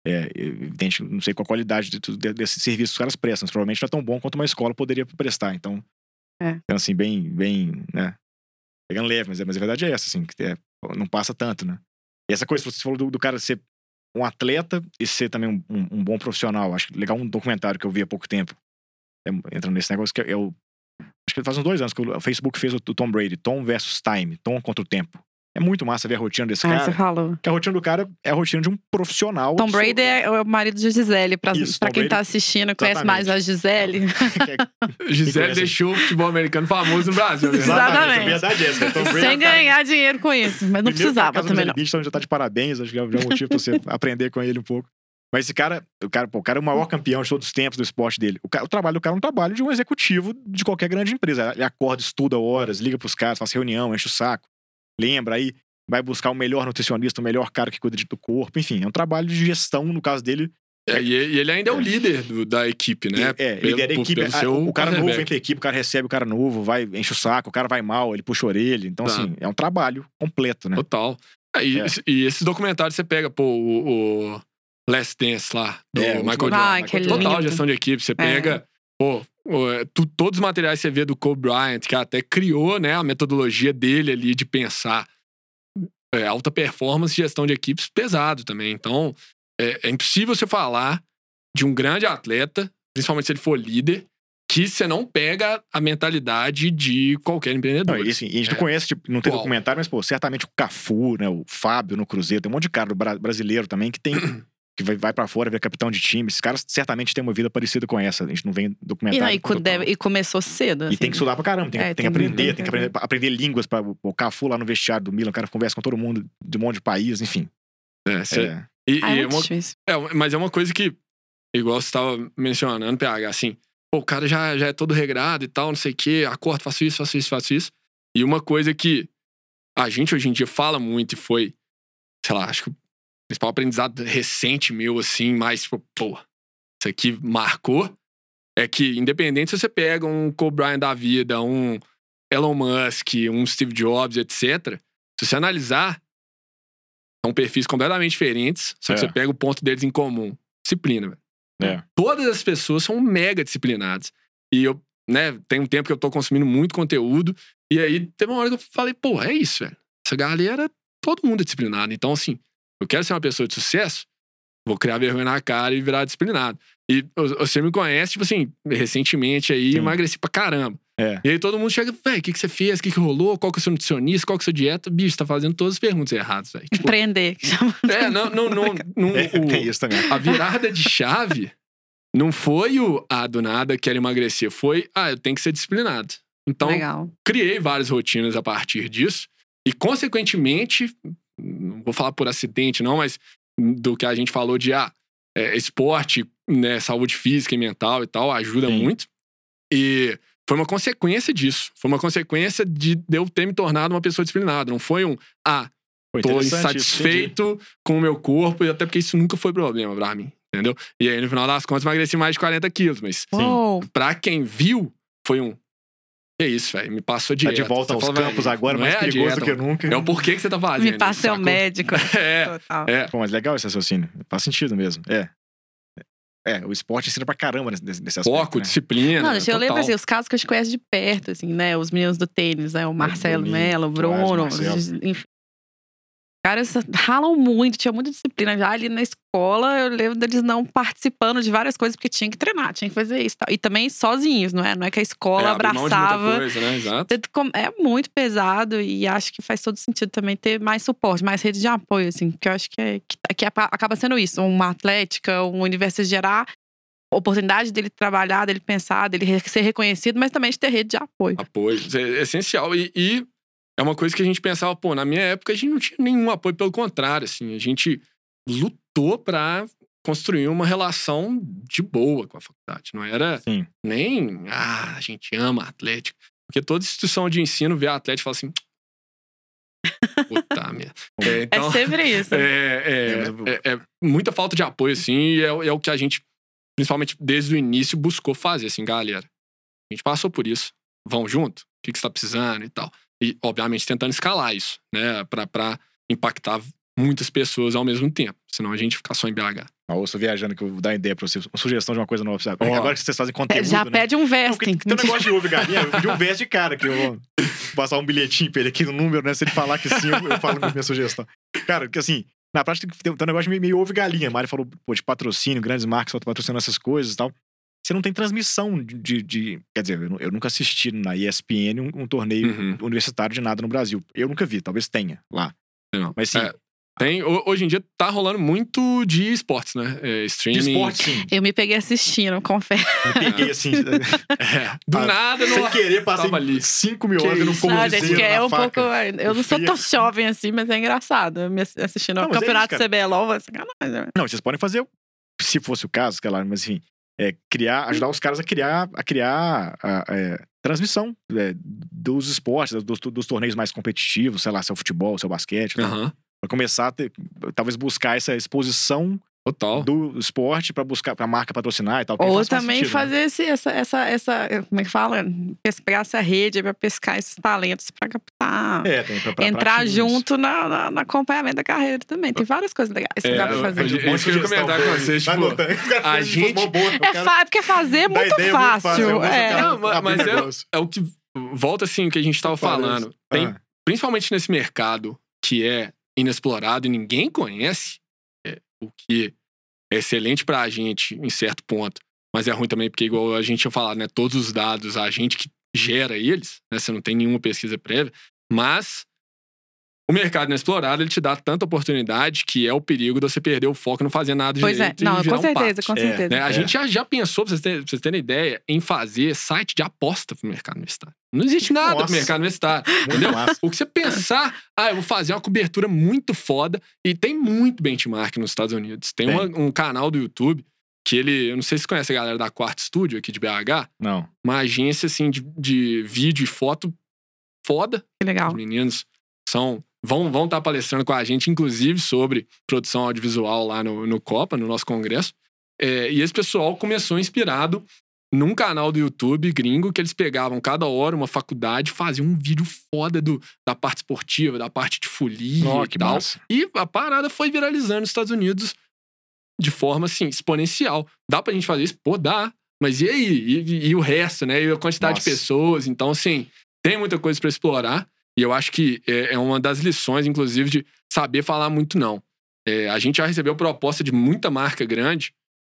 É, evidente, não sei qual a qualidade de de- desse serviço que os caras prestam, mas provavelmente não é tão bom quanto uma escola poderia prestar. Então, É. então, assim, bem, bem, né? Pegando leve, mas, é- mas a verdade é essa, assim, que é, não passa tanto, né? E essa coisa, você falou do, do cara ser um atleta e ser também um, um- um bom profissional. Acho legal um documentário que eu vi há pouco tempo, é, entrando nesse negócio, que é, o. Acho que faz uns dois anos que o Facebook fez o, o Tom Brady, Tom versus Time, Tom contra o tempo. É muito massa ver a rotina desse Ah, cara. você falou. Que a rotina do cara é a rotina de um profissional. Tom absoluto. Brady é o marido de Gisele. Pra, Isso, pra Tom quem Brady- tá assistindo, conhece Exatamente. mais a Gisele. É- Gisele deixou o futebol americano famoso no Brasil. né? Exatamente. Verdade é essa. Tom Brady é Sem cara- ganhar dinheiro com isso. Mas não Primeiro, precisava também, não. Beach, então já tá de parabéns, acho que é um motivo pra você aprender com ele um pouco. Mas esse cara, o cara, pô, o cara é o maior campeão de todos os tempos do esporte dele. O, ca- o trabalho do cara é um trabalho de um executivo de qualquer grande empresa. Ele acorda, estuda horas, liga pros caras, faz reunião, enche o saco, lembra aí, vai buscar o melhor nutricionista, o melhor cara que cuida de- do corpo, enfim, é um trabalho de gestão, no caso dele. É, e, e ele ainda é o É. líder do- da equipe, né? é, Pelo- lidera a por- equipe, pelo a- o cara novo entra a equipe, o cara recebe o cara novo, vai, enche o saco, o cara vai mal, ele puxa a orelha. Então, Tá. assim, é um trabalho completo, né? Total. É, e, É. e esses documentários você pega, pô, o, o Last Dance lá, do É, o Michael Jordan. Que Total lindo. gestão de equipe. Você pega, pô, o- é, tu- todos os materiais que você vê do Kobe Bryant, que até criou, né, a metodologia dele ali de pensar é, alta performance e gestão de equipes pesado também. Então, é, é impossível você falar de um grande atleta, principalmente se ele for líder, que você não pega a mentalidade de qualquer empreendedor. Não, e, assim, a gente É. não conhece, tipo, não tem Qual? documentário, mas, pô, certamente o Cafu, né? O Fábio no Cruzeiro, tem um monte de cara brasileiro também que tem. que vai, vai pra fora, ver capitão de time. Esses caras certamente têm uma vida parecida com essa. A gente não vem E, documentário. não, e, deve- e começou cedo. E assim. tem que estudar pra caramba, tem, É, que- tem tem que aprender, tem tem que aprender, aprender línguas para o Cafu lá no vestiário do Milan, o cara conversa com todo mundo de um monte de país, enfim. É, É, e, Ah, e é é muito uma, difícil. É, mas é uma coisa que, igual você estava mencionando, PH, assim, pô, o cara já, já é todo regrado e tal, não sei o quê, acordo, faço isso, faço isso, faço isso. E uma coisa que a gente hoje em dia fala muito e foi, sei lá, acho que principal aprendizado recente meu, assim, mais, tipo, pô, isso aqui marcou, é que, independente se você pega um Kobe Bryant da vida, um Elon Musk, um Steve Jobs, etc., se você analisar, são perfis completamente diferentes, só que É. você pega o ponto deles em comum. Disciplina, velho. É. Todas as pessoas são mega disciplinadas. E eu, né, tem um tempo que eu tô consumindo muito conteúdo. E aí teve uma hora que eu falei, pô, é isso, velho. Essa galera, todo mundo é disciplinado. Então, assim, eu quero ser uma pessoa de sucesso, vou criar vergonha na cara e virar disciplinado. E você me conhece, tipo assim, recentemente aí, Sim. emagreci pra caramba. É. E aí todo mundo chega, velho, o que, que você fez? O que, que rolou? Qual que é o seu nutricionista? Qual que é a sua dieta? Bicho, você tá fazendo todas as perguntas erradas, velho. Tipo, Empreender. que chama. é, não, não, não. não É, o- tem isso também. a virada de chave não foi o, ah, do nada quero emagrecer. Foi, ah, eu tenho que ser disciplinado. Então, Legal. criei várias rotinas a partir disso. E, consequentemente, não vou falar por acidente, não, mas do que a gente falou de, ah, é, esporte, né, saúde física e mental e tal, ajuda Sim. muito. E foi uma consequência disso. Foi uma consequência de de eu ter me tornado uma pessoa disciplinada. Não foi um, ah, Foi tô interessante isso, insatisfeito com o meu corpo, e até porque isso nunca foi problema pra mim, entendeu? E aí, no final das contas, emagreci mais de 40 quilos, mas Uou. pra quem viu, foi um. Que isso, velho? Me passou Tá direto. de volta Você aos fala, campos agora, mais é a perigoso dieta, do que nunca. É o porquê que você tá fazendo. Me passa o sacou? médico. É, Total. é. Pô, mas legal esse raciocínio. Faz sentido mesmo. É. É, o esporte ensina pra caramba nesse, nesse aspecto. Foco, né? disciplina. Não, gente, eu lembro assim, os casos que a gente conhece de perto, assim, né? Os meninos do tênis, né? O Marcelo Mello, o Bruno, Marcelo. enfim. Os caras ralam muito, tinha muita disciplina. Já ali na escola, eu lembro deles não participando de várias coisas, porque tinha que treinar, tinha que fazer isso. e tal. E também sozinhos, não é? Não é que a É, escola muita abraçava. coisa, né? É muito pesado e acho que faz todo sentido também ter mais suporte, mais rede de apoio, assim, porque eu acho que, é, que, que apa- acaba sendo isso. Uma atlética, uma universidade gerar oportunidade dele trabalhar, dele pensar, dele ser reconhecido, mas também de ter rede de apoio. Apoio. É essencial. E, e é uma coisa que a gente pensava, pô, na minha época a gente não tinha nenhum apoio, pelo contrário, assim, a gente lutou pra construir uma relação de boa com a faculdade. Não era Sim. nem, ah, a gente ama a Atlético. Porque toda instituição de ensino vê a atleta e fala assim. Puta merda. É, então, é sempre isso. é, é, é- é muita falta de apoio, assim, e é, é o que a gente, principalmente desde o início, buscou fazer, assim, galera. A gente passou por isso. Vão junto? O que, que você tá precisando e tal. E, obviamente, tentando escalar isso, né? Pra, pra impactar muitas pessoas ao mesmo tempo. Senão a gente ficar só em BH. Ah, eu estou viajando que eu vou dar uma ideia pra você, uma sugestão de uma coisa nova. Sabe? Ó. Agora que vocês fazem conteúdo, Já né? pede um vesting. porque tem um negócio de ovo galinha, eu pedi um veste de cara que eu vou passar um bilhetinho pra ele aqui no número, né? Se ele falar que sim, eu, eu falo com a minha sugestão. Cara, porque assim, na prática tem, tem um negócio meio, meio ovo galinha. A Mari falou, pô, de patrocínio, grandes marcas patrocinando essas coisas e tal. Você não tem transmissão de. de- de- quer dizer, eu, eu nunca assisti na ESPN um, um torneio Uhum. universitário de nada no Brasil. Eu nunca vi, talvez tenha lá. Não. Mas sim, É, Tem, ho- hoje em dia tá rolando muito de esportes, né? É, de streaming. esporte, sim. Eu me peguei assistindo, confesso. Eu peguei assim, É, do Ah, nada, sem não. querer, passei Tava ali. 5 mil horas no. Não, Colosseum, gente, é um faca. pouco. Eu não sou tão Fria. jovem assim, mas é engraçado. Me ass- assistindo Não, o mas é campeonato isso, CBLOL, sacanagem. né? Não, vocês podem fazer, se fosse o caso, sei lá, mas enfim, é, criar, ajudar os caras a criar, a criar a, é, transmissão é, dos esportes, dos, dos torneios mais competitivos, sei lá, se é o futebol, se é o basquete, né? Aham. pra começar a ter, talvez buscar essa exposição Total. do esporte pra buscar pra marca patrocinar e tal. Ou faz também sentido, né? fazer esse, essa, essa, essa. Como é que fala? Pes- Pegar essa rede pra pescar esses talentos pra captar. É, tem pra, pra, entrar junto na, na- no acompanhamento da carreira também. Tem várias coisas legais que É, dá pra eu- fazer. eu- eu ia sugestão, comentar com vocês, tipo, a gente- boa, É fácil, porque fazer é dá muito fácil. eu é. Não, mas- é-. É o que. Volta assim o que a gente tava Parece. falando. Tem, Ah, principalmente nesse mercado que é inexplorado e ninguém conhece, é, o que é excelente pra gente em certo ponto, mas é ruim também porque, igual a gente tinha falado, né? Todos os dados, a gente que gera eles, né? Você não tem nenhuma pesquisa prévia, mas o mercado inexplorado, ele te dá tanta oportunidade que é o perigo de você perder o foco e não fazer nada Pois é, direito e não, virar com um certeza, pato, com É, certeza. né? A É. gente já, já pensou, pra vocês, terem, pra vocês terem ideia, em fazer site de aposta pro mercado universitário. Não existe nada Nossa. pro mercado universitário. Entendeu? massa. O que você pensar, ah, eu vou fazer uma cobertura muito foda. E tem muito benchmark nos Estados Unidos. Tem, Tem. uma- um canal do YouTube que ele. Eu não sei se você conhece a galera da Quarto Studio aqui de BH. Não. Uma agência assim de, de vídeo e foto foda. Que legal. Os meninos são. Vão vão estar palestrando com a gente, inclusive, sobre produção audiovisual lá no, no Copa, no nosso congresso. É, e esse pessoal começou inspirado num canal do YouTube gringo que eles pegavam cada hora uma faculdade, faziam um vídeo foda do, da parte esportiva, da parte de folia Ó, e tal. massa. E a parada foi viralizando nos Estados Unidos de forma, assim, exponencial. Dá pra gente fazer isso? Pô, dá. Mas e aí? E, e o resto, né? E a quantidade Nossa. de pessoas. Então, assim, tem muita coisa pra explorar. E eu acho que é, é uma das lições, inclusive, de saber falar muito não. É, a gente já recebeu proposta de muita marca grande,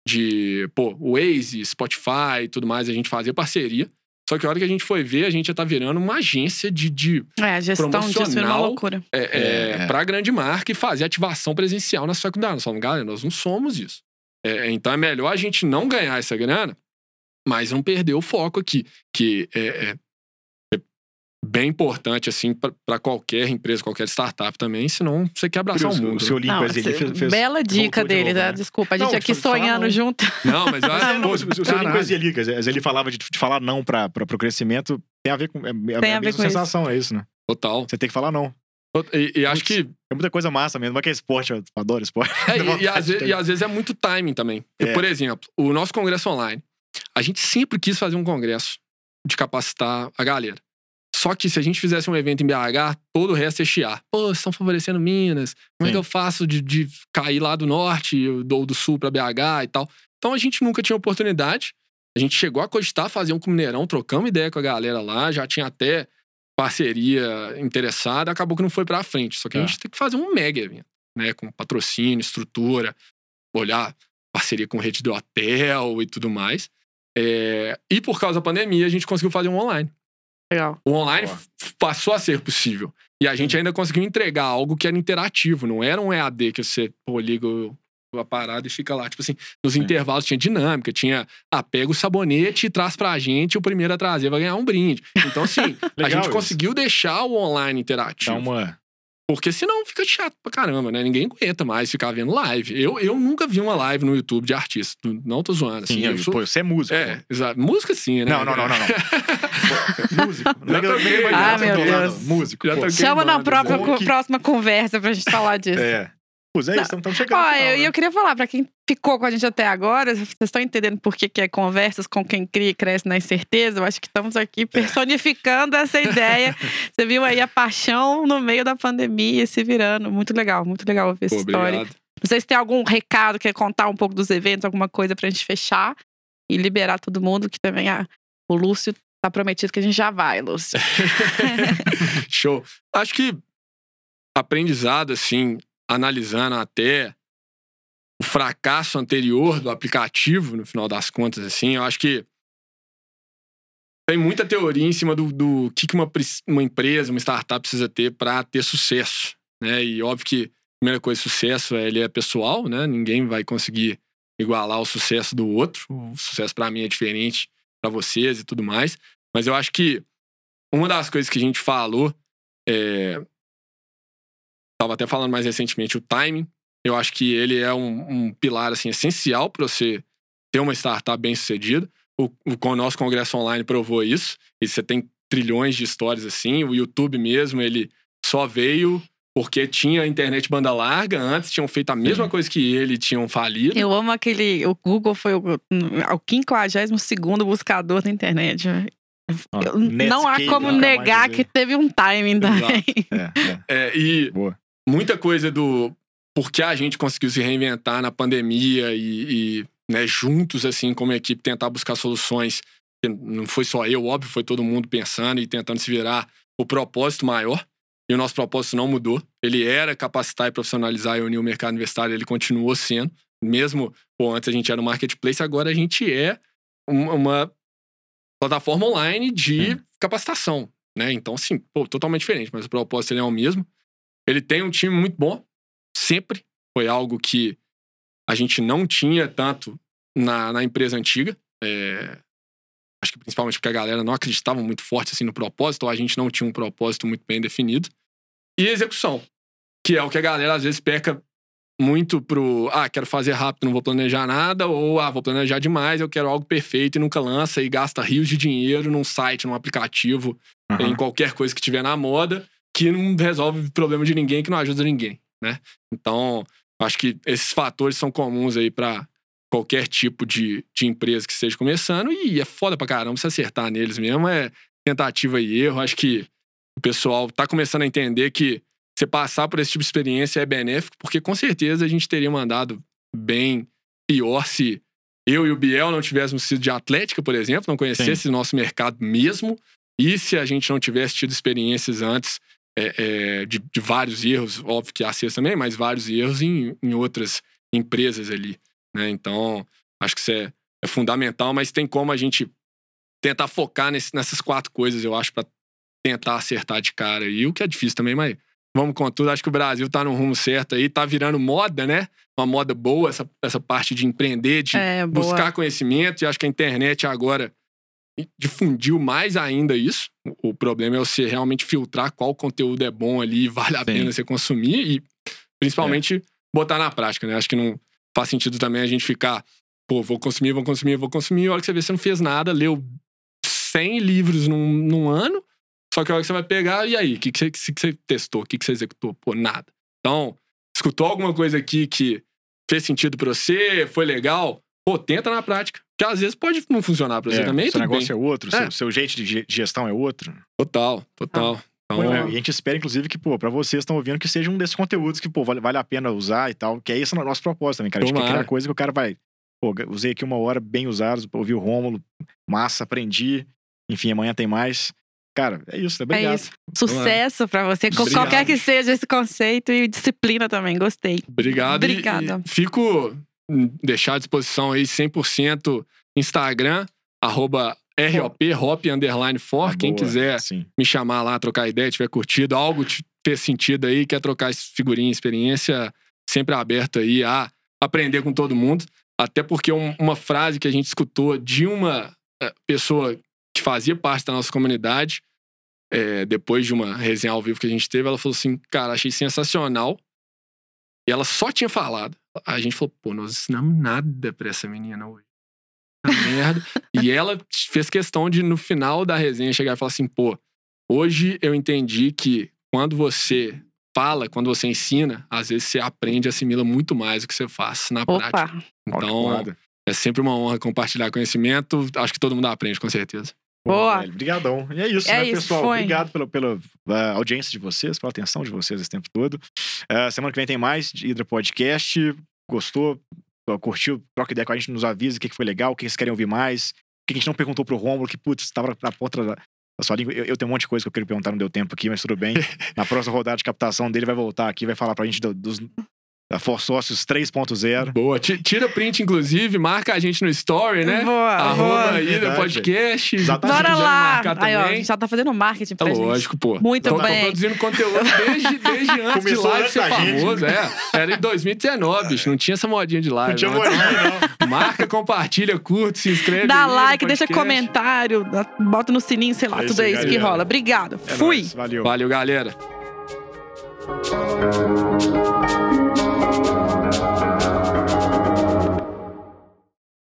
de, pô, Waze, Spotify e tudo mais, a gente fazia parceria. Só que a hora que a gente foi ver, a gente já tá virando uma agência de, de É, a gestão disso é uma loucura. é, é, É, é. para grande marca e fazer ativação presencial nas faculdades. Nós falamos, galera, nós não somos isso. É, então é melhor a gente não ganhar essa grana, mas não perder o foco aqui, que é- é bem importante assim para qualquer empresa, qualquer startup também, senão você quer abraçar Curioso, o mundo. O seu né? Não, Zeli esse- fez, fez- bela dica voltou de dele, novo, tá? né? Desculpa, a Não, gente aqui falar sonhando não. junto. Não, mas eu acho Ah, que, não, pô, o seu que a Zeli falava de, de falar não pra, pra, pro crescimento, tem a ver com. É, é Tem a, a ver mesma com isso. sensação, é isso, né? Total. Você tem que falar não. E, e acho que É muita coisa massa mesmo. Mas que é esporte, eu adoro esporte. É, e, e às vezes, e às vezes é muito timing também. É. Por exemplo, o nosso congresso online. A gente sempre quis fazer um congresso de capacitar a galera. Só que se a gente fizesse um evento em BH, todo o resto ia chiar. Pô, vocês estão favorecendo Minas. Como é Sim. que eu faço de, de cair lá do norte ou do, do sul pra BH e tal? Então a gente nunca tinha oportunidade. A gente chegou a cogitar fazer um com o Mineirão, trocamos ideia com a galera lá, já tinha até parceria interessada, acabou que não foi pra frente. Só que a É. gente tem que fazer um mega evento, né? Com patrocínio, estrutura, olhar parceria com rede do hotel e tudo mais. É, E por causa da pandemia, a gente conseguiu fazer um online. Legal. O online Boa. passou a ser possível. E a gente ainda conseguiu entregar algo que era interativo, não era um EAD que você pô, liga o- a parada e fica lá. Tipo assim, nos Sim. intervalos tinha dinâmica, tinha, ah, pega o sabonete e traz pra gente, o primeiro a trazer vai ganhar um brinde. Então, assim, a gente isso. conseguiu deixar o online interativo. Dá uma. Porque senão fica chato pra caramba, né? Ninguém aguenta mais ficar vendo live. Eu, eu nunca vi uma live no YouTube de artista. Não tô zoando. Assim, Sim, eu sou- pô, você é músico. É, exato. Música sim, né? Não, não, não, não, não. Músico. Já Legal, toquei, legal, Ah, meu Deus. Músico. Já. Chama na própria, próxima conversa pra gente falar disso. É. Pois é, isso, estamos chegando. Ó, final, eu, né? eu queria falar pra quem ficou com a gente até agora, vocês estão entendendo por que, que é conversas com quem cria e cresce na incerteza? Eu acho que estamos É. aqui personificando essa ideia. Você viu aí a paixão no meio da pandemia se virando. Muito legal, muito legal ouvir essa Pô, história. obrigado. Não sei se tem algum recado, quer contar um pouco dos eventos, alguma coisa pra gente fechar e liberar todo mundo, que também a, o Lúcio tá prometido que a gente já vai, Lúcio. Show. Acho que aprendizado, assim, analisando até o fracasso anterior do aplicativo, no final das contas, assim, eu acho que tem muita teoria em cima do, do que que uma, uma empresa, uma startup precisa ter para ter sucesso, né? E óbvio que a primeira coisa, sucesso, ele é pessoal, né? Ninguém vai conseguir igualar o sucesso do outro. O sucesso para mim é diferente para vocês e tudo mais. Mas eu acho que uma das coisas que a gente falou é... Tava até falando mais recentemente o timing. Eu acho que ele é um, um pilar assim essencial para você ter uma startup bem sucedida. O, o, o nosso congresso online provou isso. E você tem trilhões de histórias assim. O YouTube mesmo, ele só veio porque tinha internet banda larga. Antes tinham feito a mesma coisa que ele, tinham falido. Eu amo aquele. O Google foi o, o 52 buscador da internet. Eu- não há como negar que teve um timing também. É, é. É, e Boa. Muita coisa do porque a gente conseguiu se reinventar na pandemia e, e, né, juntos, assim, como equipe, tentar buscar soluções. Não foi só eu, óbvio, foi todo mundo pensando e tentando se virar o propósito maior. E o nosso propósito não mudou. Ele era capacitar e profissionalizar e unir o mercado universitário, ele continuou sendo. Mesmo, pô, antes a gente era um marketplace, agora a gente é um- uma plataforma online de Sim. capacitação, né? Então, assim, pô, totalmente diferente, mas o propósito ele é o mesmo. Ele tem um time muito bom, sempre. Foi algo que a gente não tinha tanto na, na empresa antiga. É, acho que principalmente porque a galera não acreditava muito forte assim no propósito, ou a gente não tinha um propósito muito bem definido. E execução, que é o que a galera às vezes peca muito pro, ah, quero fazer rápido, não vou planejar nada, ou ah, vou planejar demais, eu quero algo perfeito e nunca lança e gasta rios de dinheiro num site, num aplicativo, em Aham. qualquer coisa que tiver na moda, que não resolve o problema de ninguém, que não ajuda ninguém, né? Então, acho que esses fatores são comuns aí para qualquer tipo de, de empresa que esteja começando e é foda pra caramba se acertar neles mesmo, é tentativa e erro. Acho que o pessoal tá começando a entender que você passar por esse tipo de experiência é benéfico, porque com certeza a gente teria mandado bem pior se eu e o Biel não tivéssemos sido de atlética, por exemplo, não conhecesse o nosso mercado mesmo, e se a gente não tivesse tido experiências antes é, é, de, de vários erros, óbvio que a CES também, mas vários erros em, em outras empresas ali. Né? Então, acho que isso é, é fundamental, mas tem como a gente tentar focar nesse- nessas quatro coisas, eu acho, para tentar acertar de cara. E o que é difícil também, mas vamos com tudo. Acho que o Brasil tá no rumo certo aí, tá virando moda, né? Uma moda boa, essa, essa parte de empreender, de É, buscar conhecimento. E acho que a internet agora difundiu mais ainda isso. O problema é você realmente filtrar qual conteúdo é bom ali, vale a Sim. pena você consumir e principalmente botar na prática, né? Acho que não faz sentido também a gente ficar, pô, vou consumir, vou consumir, vou consumir. E a hora que você vê, você não fez nada, leu 100 livros num, num ano, só que a hora que você vai pegar, e aí? O que, que, você, que você testou? O que, que você executou? Pô, nada. Então, escutou alguma coisa aqui que fez sentido pra você, foi legal? Pô, tenta na prática. Porque às vezes pode não funcionar pra você É, também, seu negócio bem. é outro, É. Seu, seu jeito de ge- gestão é outro. Total, total. Então, É, e a gente espera, inclusive, que, pô, pra vocês que estão ouvindo, que seja um desses conteúdos que, pô, vale, vale a pena usar e tal. Que é esse o nosso propósito também, cara. A gente quer criar coisa que o cara vai. Pô, usei aqui uma hora bem usado, ouvi o Rômulo, massa, aprendi. Enfim, amanhã tem mais. Cara, é isso, né? Obrigado. É isso. Sucesso pra você, com Obrigado. qualquer que seja esse conceito e disciplina também. Gostei. Obrigado. e- Obrigada. E fico hum, deixar à disposição aí 100% Instagram, arroba ROP, Hop Underline For. Quem quiser Sim. me chamar lá, trocar ideia, tiver curtido, algo te fez sentido aí, quer trocar figurinha, experiência, sempre aberto aí a aprender com todo mundo. Até porque um- uma frase que a gente escutou de uma eh, pessoa que fazia parte da nossa comunidade é, depois de uma resenha ao vivo que a gente teve, ela falou assim: Cara, achei sensacional. E ela só tinha falado. A gente falou: Pô, nós ensinamos nada pra essa menina hoje. Tá merda. e ela fez questão de, no final da resenha, chegar e falar assim: Pô, hoje eu entendi que quando você fala, quando você ensina, às vezes você aprende e assimila muito mais do que você faz na prática. Opa, Então, Foda. é sempre uma honra compartilhar conhecimento. Acho que todo mundo aprende, com certeza. Boa. Obrigadão. E é isso, É né, isso, pessoal? foi. Obrigado pela, pela ah, audiência de vocês, pela atenção de vocês esse tempo todo. Ah, semana que vem tem mais de Hidra Podcast. Gostou? Curtiu? Troca ideia com a gente, nos avisa o que que foi legal, o que vocês querem ouvir mais. O que a gente não perguntou pro Rômulo, que, putz, estava na ponta da, da sua língua. Eu, eu tenho um monte de coisa que eu queria perguntar, não deu tempo aqui, mas tudo bem. Na próxima rodada de captação dele, vai voltar aqui, vai falar pra gente do- dos da For Sócios 3.0. Boa. Ti- Tira print, inclusive, marca a gente no story, né? boa, Arroba boa. aí do podcast. Exatamente. Se Bora lá. marcar Aí, ó, a também. gente já tá fazendo marketing É pra gente. lógico, pô. Muito tô, bem. Tô produzindo conteúdo desde, desde antes Começou de live antes ser gente. famoso, é. Era em 2019, bicho. Não tinha essa modinha de live. Não tinha não. moral, não. Marca, compartilha, curte, se inscreve. Dá aí no like, deixa comentário, bota no sininho, sei lá, É tudo isso é isso que rola. Obrigado. É Fui. nóis, valeu. Valeu, galera.